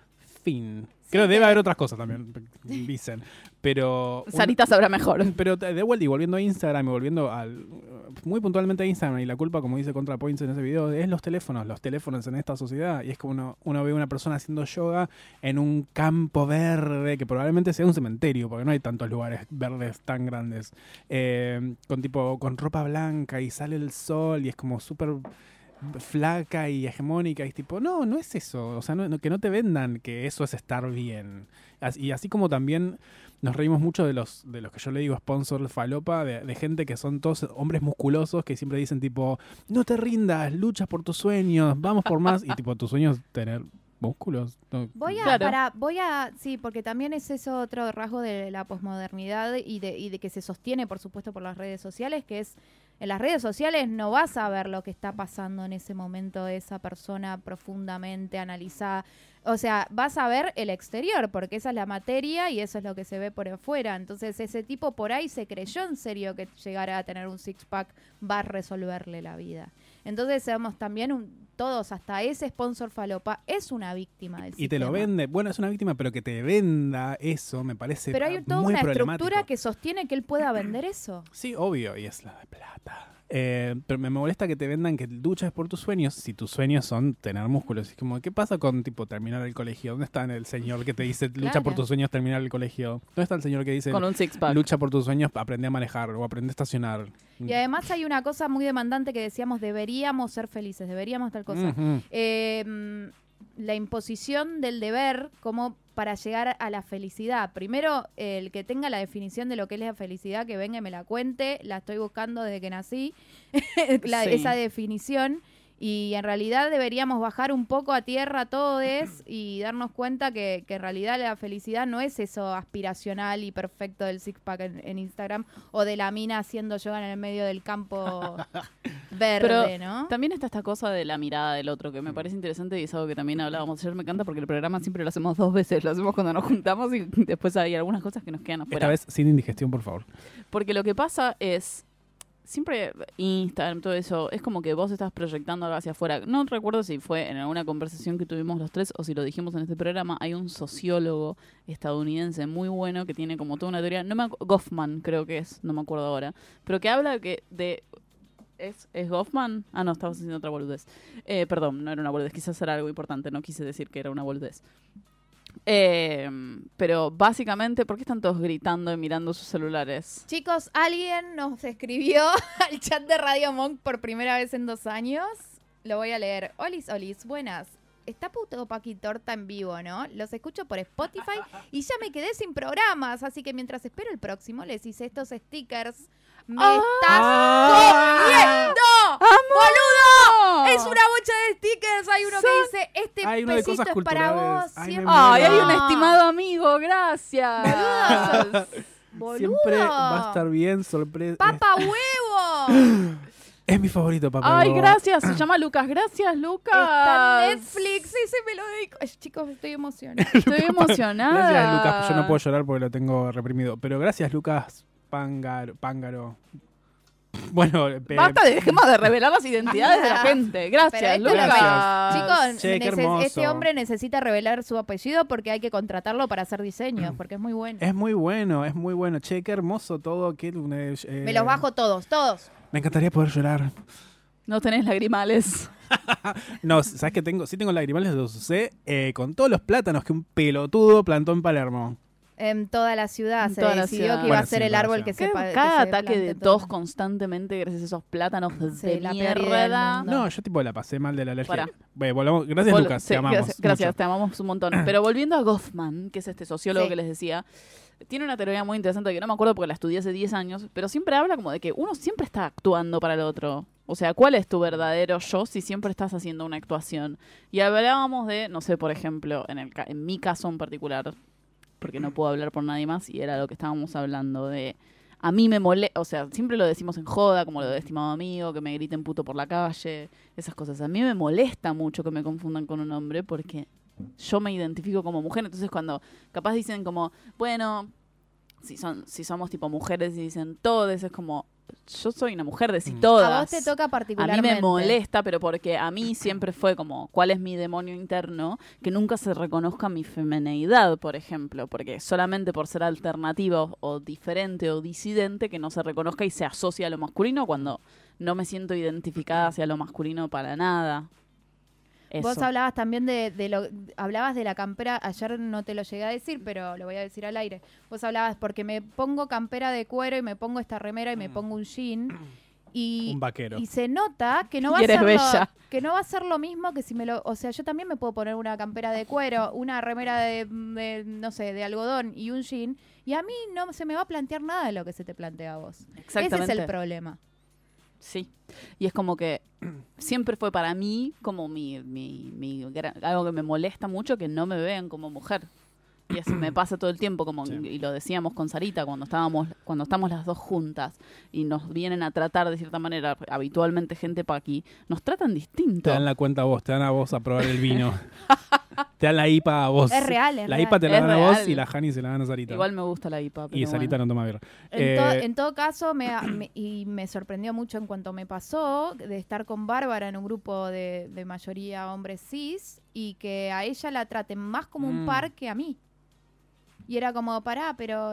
Fin. Creo que debe haber otras cosas también, dicen. Pero... un- Sarita sabrá mejor. pero de vuelta y volviendo a Instagram y volviendo al muy puntualmente a Instagram y la culpa, como dice ContraPoints en ese video, es los teléfonos, los teléfonos en esta sociedad. Y es como uno, uno ve una persona haciendo yoga en un campo verde, que probablemente sea un cementerio, porque no hay tantos lugares verdes tan grandes, eh, con tipo, con ropa blanca y sale el sol y es como súper flaca y hegemónica y tipo, no, no es eso, o sea, no- que no te vendan que eso es estar bien. Y así como también nos reímos mucho de los, de los que yo le digo sponsor falopa, de, de gente que son todos hombres musculosos que siempre dicen tipo, no te rindas, luchas por tus sueños, vamos por más, y tipo, tus sueños tener músculos. No, Voy a, Claro. para, voy a, sí, porque también es eso otro rasgo de la posmodernidad y de, y de que se sostiene, por supuesto, por las redes sociales, que es, en las redes sociales no vas a ver lo que está pasando en ese momento de esa persona profundamente analizada. O sea, vas a ver el exterior, porque esa es la materia y eso es lo que se ve por afuera. Entonces, ese tipo por ahí se creyó en serio que llegar a tener un six-pack va a resolverle la vida. Entonces, seamos también un- todos, hasta ese sponsor falopa, es una víctima del y te lo vende, bueno, es una víctima, pero que te venda eso me parece Pero hay toda muy una estructura que sostiene que él pueda vender eso. Sí, obvio, y es la de plata. Eh, pero me molesta que te vendan que luchas por tus sueños si tus sueños son tener músculos. Es como, ¿qué pasa con tipo terminar el colegio? ¿Dónde está el señor que te dice lucha Claro. por tus sueños, terminar el colegio? ¿Dónde está el señor que dice Con un six-pack. lucha por tus sueños, aprende a manejar o aprende a estacionar? Y además hay una cosa muy demandante que decíamos, deberíamos ser felices, deberíamos tal cosa. Eh, mm, la imposición del deber como para llegar a la felicidad. Primero, el que tenga la definición de lo que es la felicidad, que venga y me la cuente, la estoy buscando desde que nací, la- Sí. esa definición. Y en realidad deberíamos bajar un poco a tierra todos y darnos cuenta que, que en realidad la felicidad no es eso aspiracional y perfecto del six-pack en, en Instagram o de la mina haciendo yoga en el medio del campo verde, Pero ¿no? También está esta cosa de la mirada del otro, que me parece interesante y es algo que también hablábamos ayer. Me encanta porque el programa siempre lo hacemos dos veces. Lo hacemos cuando nos juntamos y después hay algunas cosas que nos quedan afuera. Esta vez sin indigestión, por favor. Porque lo que pasa es, siempre Instagram, todo eso, es como que vos estás proyectando algo hacia afuera. No recuerdo si fue en alguna conversación que tuvimos los tres o si lo dijimos en este programa. Hay un sociólogo estadounidense muy bueno que tiene como toda una teoría, no me Goffman creo que es, no me acuerdo ahora, pero que habla que de ¿Es, ¿Es Goffman? Ah, no, estabas haciendo otra boludez. Eh, perdón, no era una boludez. Quizás era algo importante. No quise decir que era una boludez. Eh, pero básicamente, ¿por qué están todos gritando y mirando sus celulares? Chicos, alguien nos escribió al chat de Radio Monk por primera vez en dos años. Lo voy a leer. Olis, Olis, buenas. Está puto Paqui Torta en vivo, ¿no? Los escucho por Spotify y ya me quedé sin programas, así que mientras espero el próximo les hice estos stickers. ¡Me estás comiendo! ¡Boludo! Es una bocha de stickers. Hay uno que dice, este Hay uno de pesito cosas es para culturales. vos. Ay, me siempre. ¡Ay, hay un estimado amigo! ¡Gracias! Boludo. Siempre va a estar bien, sorpresa. ¡Papa huevo! Es mi favorito, papá. ¡Ay, Huevo. gracias! Se llama Lucas. Gracias, Lucas. Está en Netflix, ese me lo dedico. Ay, chicos, estoy emocionada. Estoy emocionada. Gracias, Lucas. Yo no puedo llorar porque lo tengo reprimido. Pero gracias, Lucas Pángaro. Pángaro. Bueno, pe- Basta, dejemos de revelar las identidades de la gente. Gracias, Pero Lucas. Gracias. Chicos, Che, qué neces- hermoso. este hombre necesita revelar su apellido porque hay que contratarlo para hacer diseños, porque es muy bueno. es muy bueno, es muy bueno. Che, qué hermoso todo. Qué, eh, Me los bajo todos, todos. Me encantaría poder llorar. No tenés lagrimales. No, ¿sabes qué tengo? Sí tengo lagrimales de UC eh, con todos los plátanos que un pelotudo plantó en Palermo. En toda la ciudad En se decidió ciudad. que iba Bueno, a ser sí, el árbol que se Cada- que se ataque de tos todo. constantemente gracias a esos plátanos Sí, de la mierda. No, yo tipo la pasé mal de la alergia. Pará. Bueno, volvamos- Gracias, Vol- Lucas. sí, te amamos. Gracias, gracias, te amamos un montón. Pero volviendo a Goffman, que es este sociólogo Sí. que les decía, tiene una teoría muy interesante que no me acuerdo porque la estudié hace 10 años, pero siempre habla como de que uno siempre está actuando para el otro. O sea, ¿cuál es tu verdadero yo si siempre estás haciendo una actuación? Y hablábamos de, no sé, por ejemplo, en, el, ca- en mi caso en particular, porque no puedo hablar por nadie más, y era lo que estábamos hablando de... A mí me molesta, o sea, siempre lo decimos en joda, como lo de estimado amigo, que me griten puto por la calle, esas cosas. A mí me molesta mucho que me confundan con un hombre porque yo me identifico como mujer. Entonces, cuando capaz dicen como, bueno, si, son, si somos tipo mujeres y dicen todes, es como, yo soy una mujer, de si Mm. todas. A vos te toca A mí particularmente. me molesta, pero porque a mí siempre fue como, ¿cuál es mi demonio interno? Que nunca se reconozca mi femineidad, por ejemplo, porque solamente por ser alternativo o diferente o disidente, que no se reconozca y se asocia a lo masculino cuando no me siento identificada hacia lo masculino para nada. Eso. Vos hablabas también de, de lo hablabas de la campera, ayer no te lo llegué a decir, pero lo voy a decir al aire. Vos hablabas porque me pongo campera de cuero y me pongo esta remera y me pongo un jean y Un vaquero. y se nota que no va Y a eres ser bella. Lo, que no va a ser lo mismo que si me lo, o sea, yo también me puedo poner una campera de cuero, una remera de, de, no sé, de algodón y un jean y a mí no se me va a plantear nada de lo que se te plantea a vos. Ese Exactamente. es el problema. Sí. Y es como que siempre fue para mí como mi, mi, mi algo que me molesta mucho que no me vean como mujer. Y eso me pasa todo el tiempo, como Sí. y lo decíamos con Sarita cuando estábamos, cuando estamos las dos juntas y nos vienen a tratar de cierta manera, habitualmente gente pa' aquí, nos tratan distinto. Te dan la cuenta a vos, te dan a vos a probar el vino. te dan la IPA a vos. Es real, es La real. IPA te la Es dan a vos real. y la Hani se la dan a Sarita. Igual me gusta la IPA. y pero Sarita bueno. no toma birra. En, Eh, to- en todo caso, me, me- y me sorprendió mucho en cuanto me pasó de estar con Bárbara en un grupo de, de mayoría hombres cis y que a ella la traten más como un Mm. par que a mí. Y era como, pará, pero...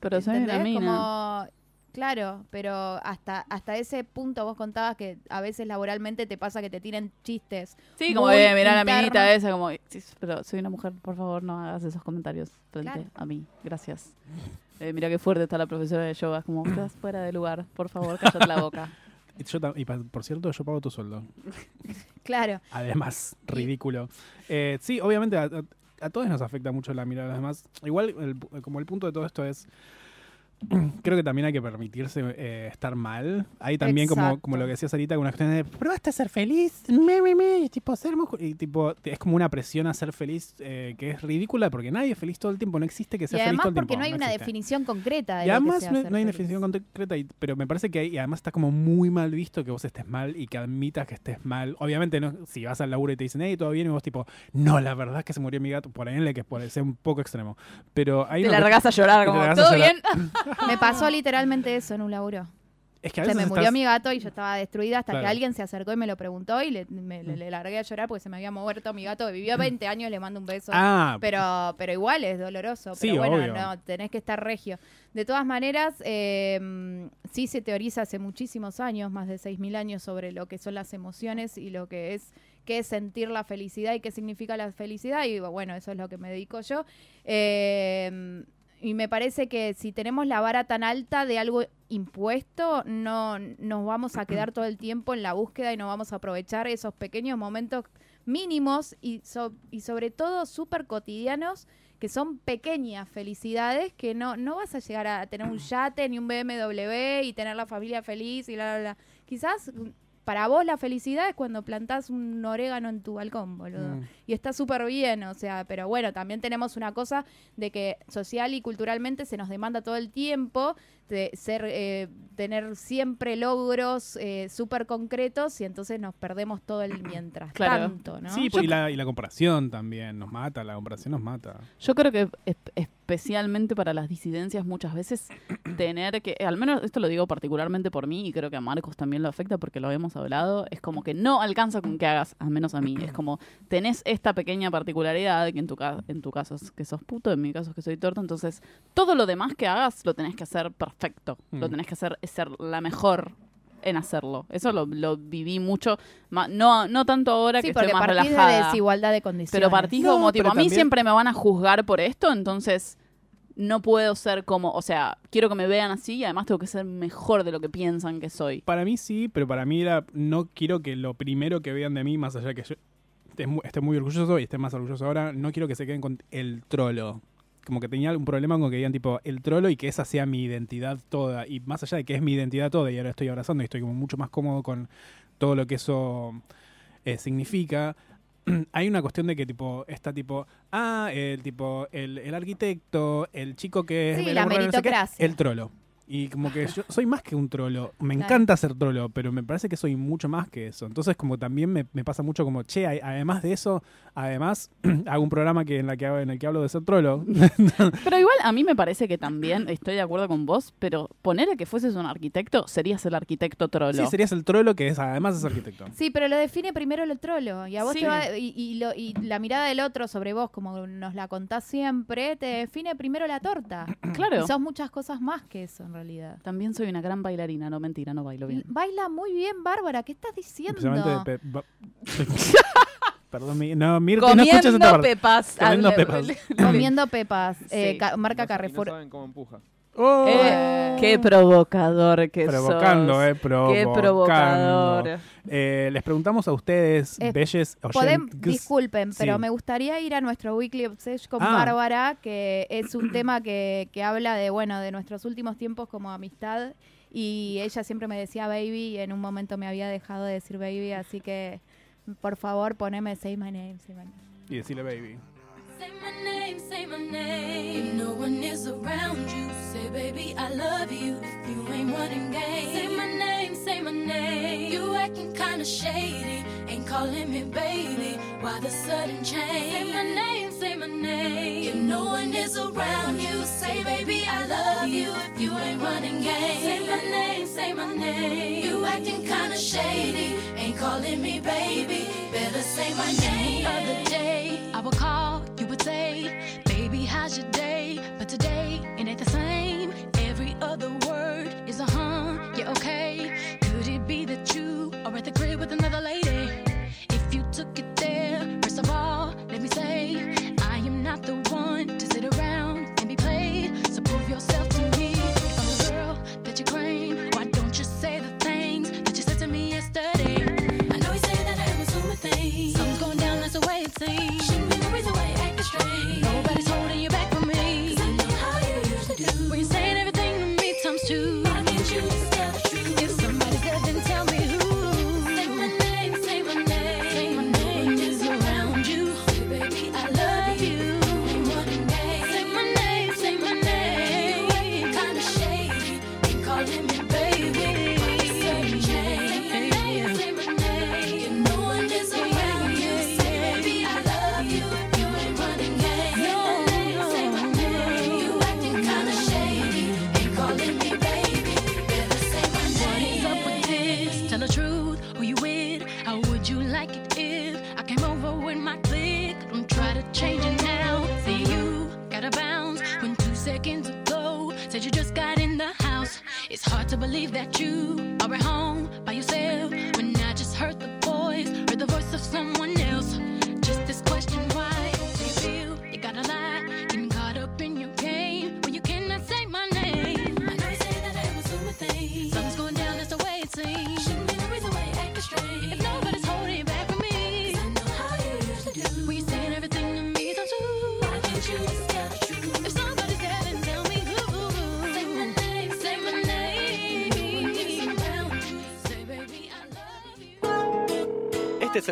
Pero soy una ¿entendés? mina. Como, claro, pero hasta, hasta ese punto vos contabas que a veces laboralmente te pasa que te tiren chistes. Sí, como mirar a la minita esa, como, "Sí, pero soy una mujer, por favor, no hagas esos comentarios frente Claro. a mí. Gracias. Eh, mira qué fuerte está la profesora de yoga, es como, estás fuera de lugar, por favor, cállate la boca. yo y pa- por cierto, yo pago tu sueldo. Claro. Además, ridículo. Eh, sí, obviamente a, a- a todos nos afecta mucho la mirada de los demás. Igual, el- como el punto de todo esto es, creo que también hay que permitirse eh, estar mal. Hay también, como, como lo que decía Sarita, una cuestión de, probaste a ser feliz, me, me, me, tipo, ser. Y tipo, es como una presión a ser feliz eh, que es ridícula porque nadie es feliz todo el tiempo. No existe que Y sea feliz además todo el tiempo. porque no hay una existe. definición concreta de Y lo que además sea no, ser no hay feliz. definición concreta, y- pero me parece que hay, y además está como muy mal visto que vos estés mal y que admitas que estés mal. Obviamente, no, si vas al laburo y te dicen, hey, todo bien, y vos tipo, no, la verdad es que se murió mi gato, por ahí que es por ser un poco extremo. Pero hay Te una largás a llorar, como, ¿todo llorar. bien? Me pasó literalmente eso en un laburo. Es que a Se me murió estás- mi gato y yo estaba destruida hasta Claro. que alguien se acercó y me lo preguntó y le, me- le- Mm. le largué a llorar porque se me había muerto mi gato que vivió 20 años, le mando un beso. Ah, Pero, pero igual es doloroso. Sí, pero bueno, obvio. no, tenés que estar regio. De todas maneras, eh, sí se teoriza hace muchísimos años, más de 6.000 años, sobre lo que son las emociones y lo que es qué es sentir la felicidad y qué significa la felicidad. Y bueno, eso es lo que me dedico yo. Eh, y me parece que si tenemos la vara tan alta de algo impuesto, no nos vamos a quedar todo el tiempo en la búsqueda y no vamos a aprovechar esos pequeños momentos mínimos y, so- y sobre todo súper cotidianos que son pequeñas felicidades que no, no vas a llegar a tener un yate ni un BMW y tener la familia feliz y bla, bla, bla. Quizás para vos la felicidad es cuando plantás un orégano en tu balcón, boludo. Mm. Y está súper bien, o sea, pero bueno, también tenemos una cosa de que social y culturalmente se nos demanda todo el tiempo de ser, eh, tener siempre logros eh, súper concretos y entonces nos perdemos todo el mientras Claro. tanto, ¿no? Sí, pues, y, la, y la comparación también nos mata, la comparación nos mata. Yo creo que es- especialmente para las disidencias muchas veces tener que, al menos esto lo digo particularmente por mí y creo que a Marcos también lo afecta porque lo habíamos hablado, es como que no alcanza con que hagas, al menos a mí, es como tenés esta pequeña particularidad que en tu, ca- en tu caso es que sos puto, en mi caso es que soy torta, entonces todo lo demás que hagas lo tenés que hacer perfecto, lo Mm. tenés que hacer, ser la mejor en hacerlo. Eso lo, lo viví mucho, ma- no, no tanto ahora Sí, que porque estoy más partís de relajada. desigualdad de condiciones. Pero partís No, como, tipo, pero a mí también- siempre me van a juzgar por esto, entonces no puedo ser como, o sea, quiero que me vean así y además tengo que ser mejor de lo que piensan que soy. Para mí sí, pero para mí era, no quiero que lo primero que vean de mí, más allá de que yo esté mu- esté muy orgulloso y esté más orgulloso ahora, no quiero que se queden con el trolo. Como que tenía un problema con que digan tipo el trolo y que esa sea mi identidad toda. Y más allá de que es mi identidad toda y ahora estoy abrazando y estoy como mucho más cómodo con todo lo que eso eh, significa. Hay una cuestión de que tipo está tipo, ah, el tipo, el, el arquitecto, el chico que es Sí, la aburrido, no sé qué, meritocracia. el trolo. Y como que yo soy más que un trolo. Me Claro. encanta ser trolo, pero me parece que soy mucho más que eso. Entonces, como también me, me pasa mucho como, che, a- además de eso, además hago un programa que en, la que, hago- en el que hablo de ser trolo. Pero igual a mí me parece que también estoy de acuerdo con vos, pero poner que fueses un arquitecto, serías el arquitecto trolo. sí, serías el trolo que es además es arquitecto. Sí, pero lo define primero el trolo. Y a vos Sí. te va- y, y lo- y la mirada del otro sobre vos, como nos la contás siempre, te define primero la torta. Claro. Y sos muchas cosas más que eso, realidad. También soy una gran bailarina, no mentira, no bailo bien. Baila muy bien, Bárbara. ¿Qué estás diciendo? De Perdón, mi- no, Mirti, no escuchas esta Comiendo parte. pepas. Comiendo pepas. Comiendo pepas. eh, Sí. ca- marca no Carrefour. saben cómo empuja. Oh, Eh, qué provocador que provocando, sos. eh, provocando. Qué provocador. Eh, les preguntamos a ustedes, Eh, belles Podem- disculpen, pero Sí. me gustaría ir a nuestro Weekly Obsession con Ah. Bárbara, que es un tema que, que habla de, bueno, de nuestros últimos tiempos como amistad. Y ella siempre me decía baby y en un momento me había dejado de decir baby, así que por favor poneme Say My Name, Say My Name. Y decirle baby. Say my name, say my name. No one is around you, baby, I love you. If you ain't running game, say my name, say my name. You acting kinda shady, ain't calling me baby. Why the sudden change? Say my name, say my name. If no one is around you, say, baby, I love you. If you ain't running game, say my name, say my name. You acting kinda shady, ain't calling me baby. Better say my name. Other day, I would call, you would say, baby, how's your day? But today, it ain't the same. Every other word is a huh, yeah, okay. Could it be that you are at the crib with another lady? If you took it there, first of all, let me say, I am not the one to sit around and be played. So prove yourself to me. If I'm the girl that you claim, why don't you say the things that you said to me yesterday? I know you say that I am assuming things. Something's going down, that's the way it seems. Shouldn't be the reason why you acting strange.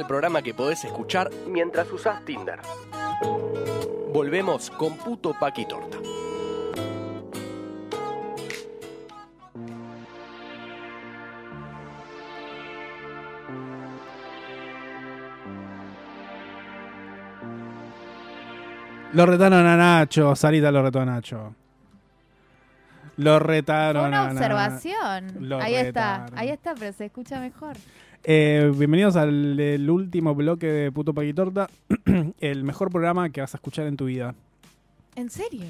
El programa que podés escuchar mientras usás Tinder. Volvemos con Puto Paqui Torta. Lo retaron a Nacho, Sarita lo retó a Nacho. Lo retaron Fue una a Nacho. observación. Lo ahí está, ahí está, pero se escucha mejor. Eh, bienvenidos al el último bloque de Puto Paquitorta, el mejor programa que vas a escuchar en tu vida. ¿En serio?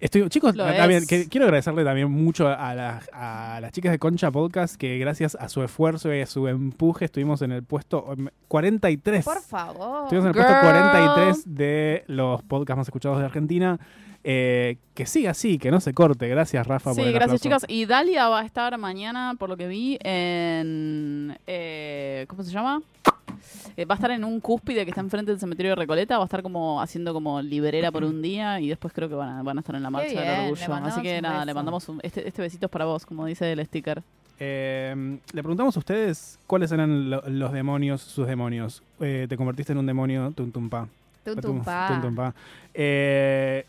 Estoy, chicos, es. que- quiero agradecerle también mucho a, las- a las chicas de Concha Podcast que gracias a su esfuerzo y a su empuje estuvimos en el puesto em, 43. Por favor. Estuvimos en el puesto Girl. 43 de los podcasts más escuchados de Argentina. Eh, que siga así, que no se corte. Gracias, Rafa, por Sí, el gracias aplauso. chicos. Y Dalia va a estar mañana, por lo que vi, en... eh, ¿Cómo se llama? Eh, va a estar en un cúspide que está enfrente del cementerio de Recoleta. Va a estar como haciendo como liberera por un día y después creo que van a, van a estar en la marcha bien, del orgullo. Así que nada, beso. le mandamos un, este, este besito es para vos, como dice el sticker. Eh, le preguntamos a ustedes cuáles eran lo- los demonios, sus demonios. Eh, te convertiste en un demonio, tuntumpa. Tuntumpa. Tuntumpa. Eh,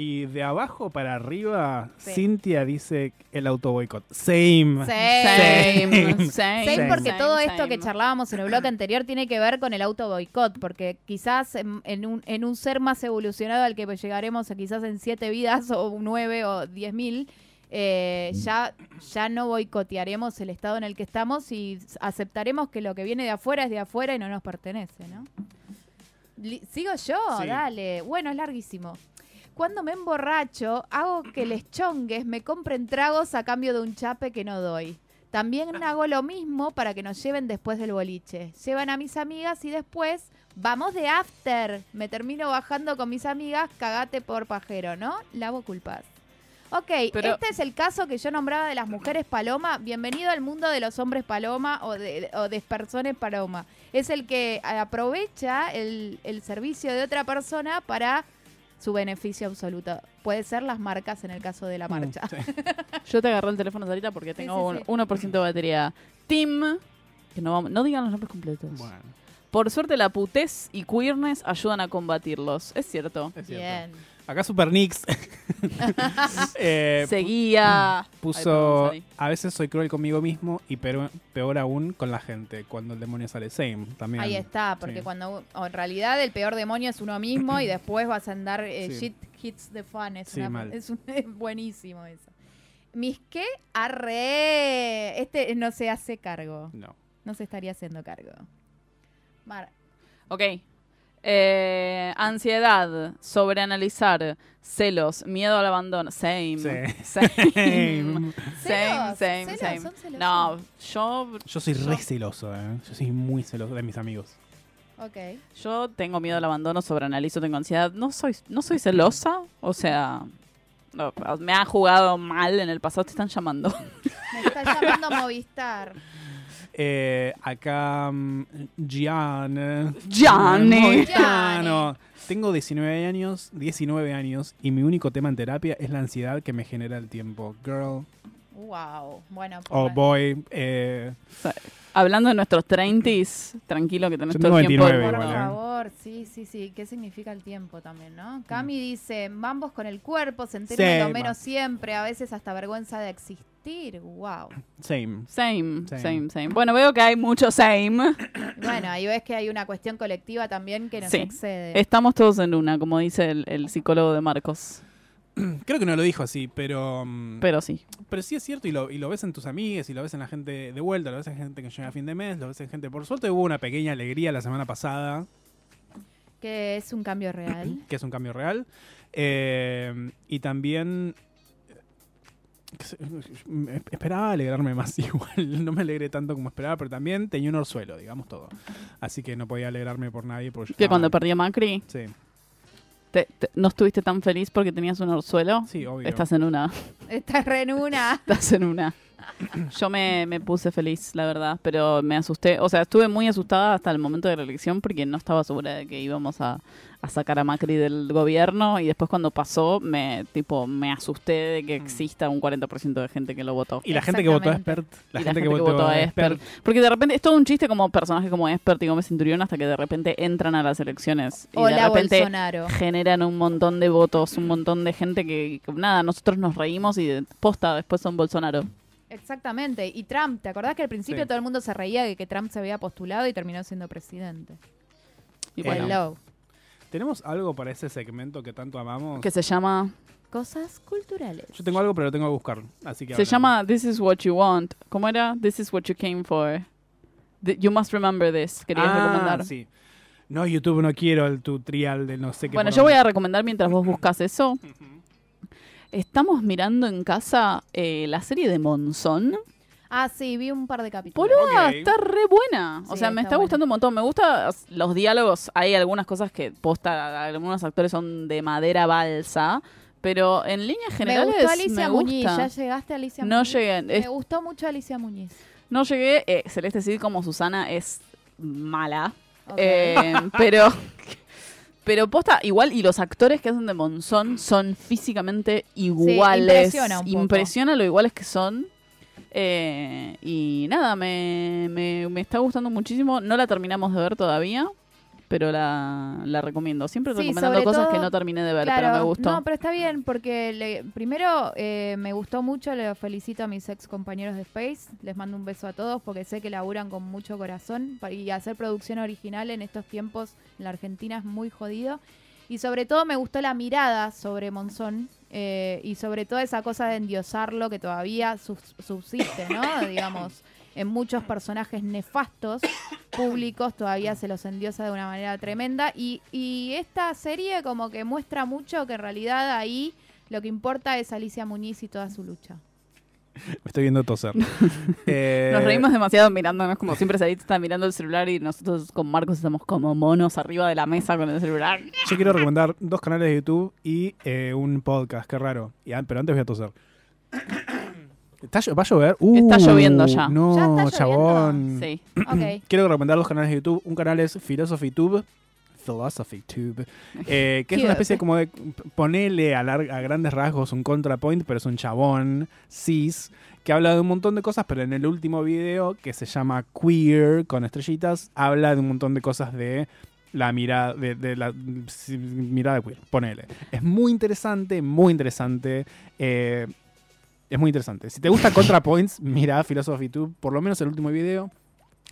y de abajo para arriba, Sí. Cintia dice el auto boicot. Same. Same, same, Same porque same, todo esto same. que charlábamos en el bloque anterior tiene que ver con el auto boicot, porque quizás en, en un, en un ser más evolucionado al que llegaremos a quizás en siete vidas o nueve o diez mil, eh, ya, ya no boicotearemos el estado en el que estamos y aceptaremos que lo que viene de afuera es de afuera y no nos pertenece, ¿no? ¿Sigo yo? Sí. Dale. Bueno, es larguísimo. Cuando me emborracho, hago que les chongues me compren tragos a cambio de un chape que no doy. También hago lo mismo para que nos lleven después del boliche. Llevan a mis amigas y después vamos de after. Me termino bajando con mis amigas, cagate por pajero, ¿no? Lavo culpas. Ok, Pero- este es el caso que yo nombraba de las mujeres paloma. Bienvenido al mundo de los hombres paloma o de, o de personas paloma. Es el que aprovecha el, el servicio de otra persona para su beneficio absoluto. Puede ser las marcas en el caso de la marcha. Mm, sí. Yo te agarré el teléfono, Sarita, porque tengo sí, sí. un 1% de batería. Tim, que no, vamos- no digan los nombres completos. Bueno, Por suerte, la putez y queerness ayudan a combatirlos. Es cierto. es cierto. Bien. Acá Super Nix eh, Seguía. Ay, puso perdón, a veces soy cruel conmigo mismo y peor, peor aún con la gente cuando el demonio sale same también. Ahí está, porque Sí. cuando o en realidad el peor demonio es uno mismo y después vas a andar eh, Sí. shit hits the fan. Es, Sí, una- mal. es un- es buenísimo eso. Mis qué arre. Este no se hace cargo. No. No se estaría haciendo cargo. Mar- Ok. Eh, ansiedad, sobreanalizar, celos, miedo al abandono. Same. Sí. Same. Same. Same, ¿Celos? same. No, yo, Yo soy re celoso, ¿eh? Yo soy muy celoso de mis amigos. Ok. yo tengo miedo al abandono, sobreanalizo, tengo ansiedad. No soy, no soy celosa, o sea, no, me ha jugado mal en el pasado, te están llamando. Me está llamando Movistar. Eh, acá, mm, Gian. Gianni. Moicano. Tengo 19 años, 19 años, y mi único tema en terapia es la ansiedad que me genera el tiempo. Girl Wow. Bueno, o por- boy. Eh, Hablando de nuestros 30s, tranquilo que tenés Yo todo el tiempo 29 Por ¿eh? favor, sí, sí, sí. ¿Qué significa el tiempo también, no? Cami dice, vambos con el cuerpo, sentirme Sí, lo menos siempre, a veces hasta vergüenza de existir. Wow. same. Same, Same. same, same. Bueno, veo que hay mucho same. Bueno, ahí ves que hay una cuestión colectiva también que nos Sí. excede. Estamos todos en una, como dice el, el psicólogo de Marcos. Creo que no lo dijo así, pero. mm, Pero sí. Pero sí es cierto y lo, y lo ves en tus amigues y lo ves en la gente de vuelta, lo ves en gente que llega a fin de mes, lo ves en gente... Por suerte hubo una pequeña alegría la semana pasada, Que es un cambio real. que es un cambio real. Eh, y también esperaba alegrarme más igual. No me alegré tanto como esperaba, pero también tenía un orzuelo, digamos todo. Así que no podía alegrarme por nadie. Porque yo Que cuando perdí a Macri, Sí, te- te- ¿no estuviste tan feliz porque tenías un orzuelo? sí, obvio. Estás en una. Estás re en una. Estás en una. Yo me, me puse feliz, la verdad, pero me asusté. O sea, estuve muy asustada hasta el momento de la elección porque no estaba segura de que íbamos a, a sacar a Macri del gobierno y después cuando pasó me tipo me asusté de que exista un 40% de gente que lo votó. Y la gente que votó a. Expert. La Y gente que votó a Expert. Porque de repente es todo un chiste como personaje como Expert y Gómez Centurión hasta que de repente entran a las elecciones y de Hola, repente Bolsonaro. generan un montón de votos, un montón de gente que, que nada, nosotros nos reímos y de posta después son Bolsonaro. Exactamente. Y Trump, ¿te acordás que al principio Sí. todo el mundo se reía de que Trump se había postulado y terminó siendo presidente? Y bueno, Hello. ¿Tenemos algo para ese segmento que tanto amamos? que se llama Cosas culturales. Yo tengo algo, pero lo tengo que buscar. Así que se llama This is what you want. ¿Cómo era? This is what you came for. You must remember this. Querías Ah, recomendar. sí. No, YouTube, no quiero el tutorial de no sé qué. Bueno, yo voy a recomendar mientras vos buscas eso. Estamos mirando en casa eh, la serie de Monzón. Ah, sí, vi un par de capítulos. Boluda, Ok. está re buena. O Sí, sea, me está está buena. gustando un montón. Me gustan los diálogos. Hay algunas cosas que posta, algunos actores son de madera balsa. Pero en líneas Me generales. gustó Alicia me Muñiz. gusta. ¿Ya llegaste a Alicia No Muñiz? llegué. Es- Me gustó mucho Alicia Muñiz. No llegué. eh, Celeste Cid como Susana es mala. Eh, pero. Pero posta, igual, y los actores que hacen de Monzón son físicamente iguales. impresiona un poco. Impresiona lo iguales que son. Eh, y nada, me, me, me está gustando muchísimo. No la terminamos de ver todavía, pero la, la recomiendo. Siempre Sí, recomendando cosas todo- que no terminé de ver, Claro, pero me gustó. No, pero está bien, porque le- primero eh, me gustó mucho, le felicito a mis ex compañeros de Space, les mando un beso a todos porque sé que laburan con mucho corazón y hacer producción original en estos tiempos en la Argentina es muy jodido. Y sobre todo me gustó la mirada sobre Monzón eh, y sobre todo esa cosa de endiosarlo que todavía subsiste, ¿no? Digamos, en muchos personajes nefastos públicos todavía se los endiosa de una manera tremenda y, y esta serie como que muestra mucho que en realidad ahí lo que importa es Alicia Muñiz y toda su lucha. Me estoy viendo toser. Eh, Nos reímos demasiado mirándonos, como siempre Said está mirando el celular y nosotros con Marcos estamos como monos arriba de la mesa con el celular. Yo quiero recomendar dos canales de YouTube y eh, un podcast. Qué raro. Y an- pero antes voy a toser. ¿Está ¿Va a llover? Está Uh, lloviendo ya. No, ¿Ya está lloviendo? chabón. Sí. Ok. Quiero recomendar dos canales de YouTube. Un canal es PhilosophyTube. PhilosophyTube. eh, que es una especie como de. Ponele a, grandes rasgos un contrapoint, pero es un chabón cis que habla de un montón de cosas, pero en el último video, que se llama Queer, con estrellitas, habla de un montón de cosas de la mirada de, de la mirada queer, ponele. Es muy interesante, muy interesante. eh, es muy interesante. Si te gusta ContraPoints, mira PhilosophyTube, por lo menos el último video.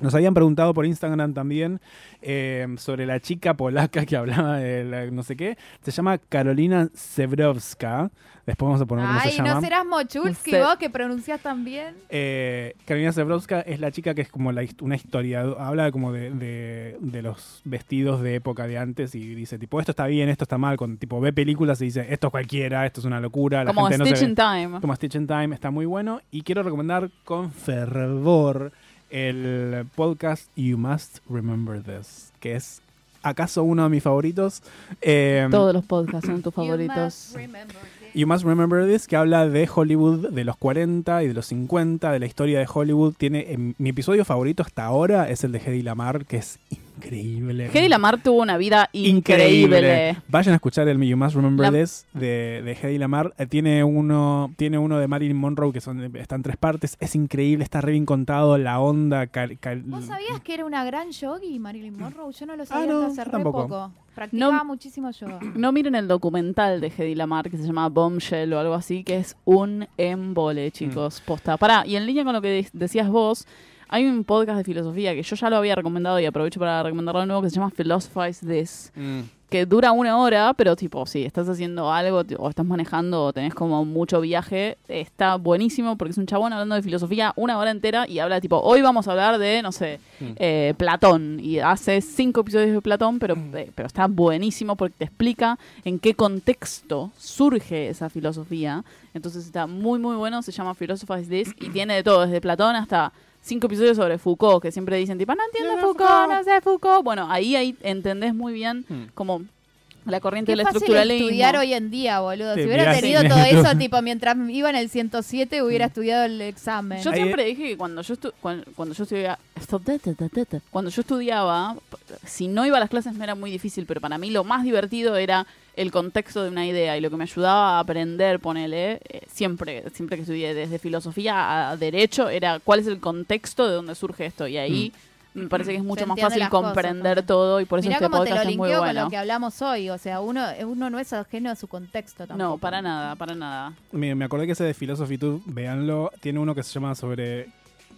Nos habían preguntado por Instagram también eh, sobre la chica polaca que hablaba de la- no sé qué. Se llama Carolina Zebrowska. Después vamos a poner cómo Ay, se llama. ¿no serás Mochulski Se- vos que pronuncias tan bien? Eh, Carolina Zebrowska es la chica que es como la, una historia, habla como de, de- de los vestidos de época de antes y dice tipo esto está bien, esto está mal, con tipo ve películas y dice esto es cualquiera, esto es una locura, la Como gente no Stitch se in ve- Time. como Stitch in Time está muy bueno y quiero recomendar con fervor el podcast You Must Remember This, que es acaso uno de mis favoritos. Eh, Todos los podcasts son tus favoritos. You Must Remember This, que habla de Hollywood de los 40 y de los 50, de la historia de Hollywood. Tiene em, mi episodio favorito hasta ahora es el de Hedy Lamar, que es increíble. Hedy Lamar tuvo una vida increíble. Vayan a escuchar el You Must Remember La- This de, de Hedy Lamar. Eh, tiene uno tiene uno de Marilyn Monroe que son están tres partes. Es increíble, está re bien contado la onda. cal- cal- ¿Vos sabías que era una gran yogi Marilyn Monroe? Yo no lo sabía Ah, no, hasta hace re tampoco. poco. Practicaba No- muchísimo yoga. No miren el documental de Hedy Lamar que se llama Bombshell o algo así, que es un embole, chicos. Posta. Pará, y en línea con lo que de- decías vos, Hay un podcast de filosofía que yo ya lo había recomendado y aprovecho para recomendarlo de nuevo que se llama Philosophize This. Mm. Que dura una hora, pero tipo, si estás haciendo algo o estás manejando o tenés como mucho viaje, está buenísimo porque es un chabón hablando de filosofía una hora entera y habla tipo, hoy vamos a hablar de, no sé, Mm. eh, Platón. Y hace cinco episodios de Platón, pero, Mm. eh, pero está buenísimo porque te explica en qué contexto surge esa filosofía. Entonces está muy, muy bueno. Se llama Philosophize This y tiene de todo, desde Platón hasta cinco episodios sobre Foucault, que siempre dicen tipo, no entiendo Foucault, no sé Foucault. Bueno, ahí, ahí entendés muy bien Mm. como la corriente Qué del fácil estructuralismo. estudiar hoy en día, boludo. Te si hubiera tenido en todo eso, tipo, mientras iba en el 107, hubiera estudiado el examen. Yo Ahí- siempre dije que cuando yo estu- cuan- cuando, yo estudiaba cuando yo estudiaba, si no iba a las clases me era muy difícil, pero para mí lo más divertido era el contexto de una idea y lo que me ayudaba a aprender, ponele, eh, siempre, siempre que estudié desde filosofía a derecho, era cuál es el contexto de donde surge esto y ahí me parece que es mucho más entiende fácil cosas comprender también. todo y por eso Mirá este cómo te lo podcast es muy linkeo con bueno. lo que hablamos hoy. O sea, uno, uno no es ajeno a su contexto tampoco. No, para nada, para nada. Me, me acordé que ese de Philosophy Tube, véanlo, tiene uno que se llama sobre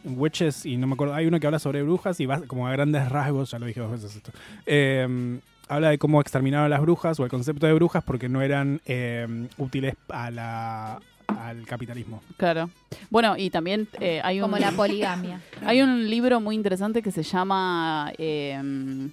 witches y no me acuerdo, hay uno que habla sobre brujas y va como a grandes rasgos, ya lo dije dos veces esto, eh, habla de cómo exterminaron a las brujas o el concepto de brujas porque no eran eh, útiles a la, al capitalismo. Claro. Bueno, y también eh, hay un... Como la poligamia. Hay un libro muy interesante que se llama. eh,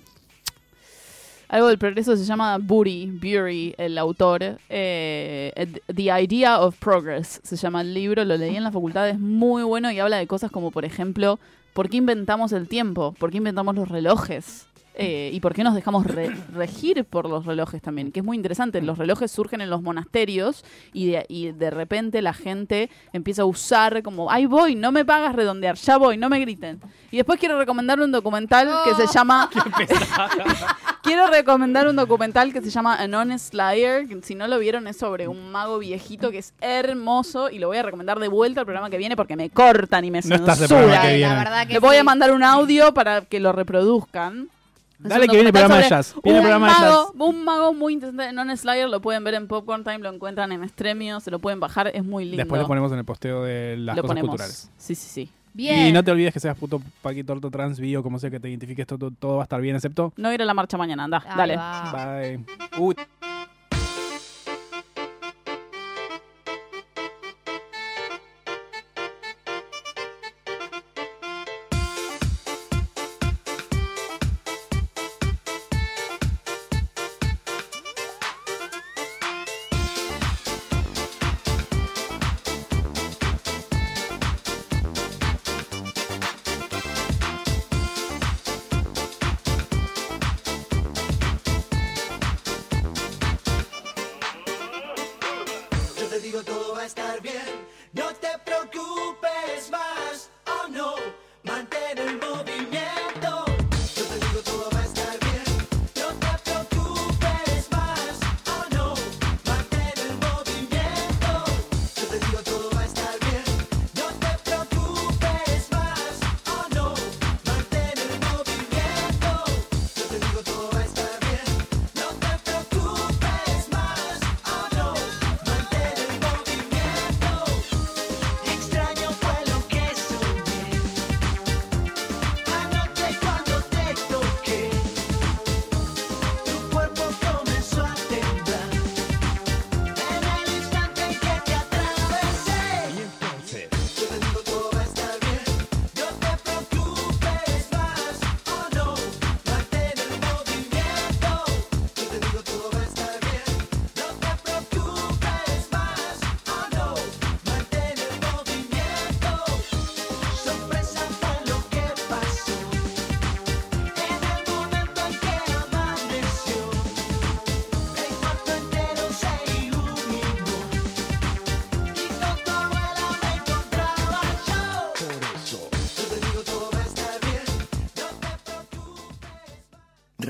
algo del progreso se llama Bury, Bury, el autor. eh, The Idea of Progress se llama el libro, lo leí en la facultad, es muy bueno y habla de cosas como, por ejemplo, ¿por qué inventamos el tiempo? ¿Por qué inventamos los relojes? Eh, y por qué nos dejamos re- regir por los relojes también, que es muy interesante. Los relojes surgen en los monasterios y de, y de repente la gente empieza a usar como, ahí voy, no me pagas redondear, ya voy, no me griten. Y después quiero recomendar un documental que se llama... quiero recomendar un documental que se llama An Honest Liar, que si no lo vieron es sobre un mago viejito que es hermoso y lo voy a recomendar de vuelta al programa que viene porque me cortan y me No censuran. la verdad que Les voy sí. a mandar un audio para que lo reproduzcan. Dale que viene el programa de jazz. Viene el un programa de mago, jazz. Un mago muy interesante en Non Slayer, lo pueden ver en Popcorn Time, lo encuentran en Extremio, se lo pueden bajar, es muy lindo. Después le ponemos en el posteo de las Lo cosas ponemos. culturales. Sí, sí, sí. Bien. Y no te olvides que seas puto paquito orto trans bio, como sea que te identifiques, todo, todo va a estar bien, excepto. No ir a la marcha mañana, anda, dale. va. Bye. Uy,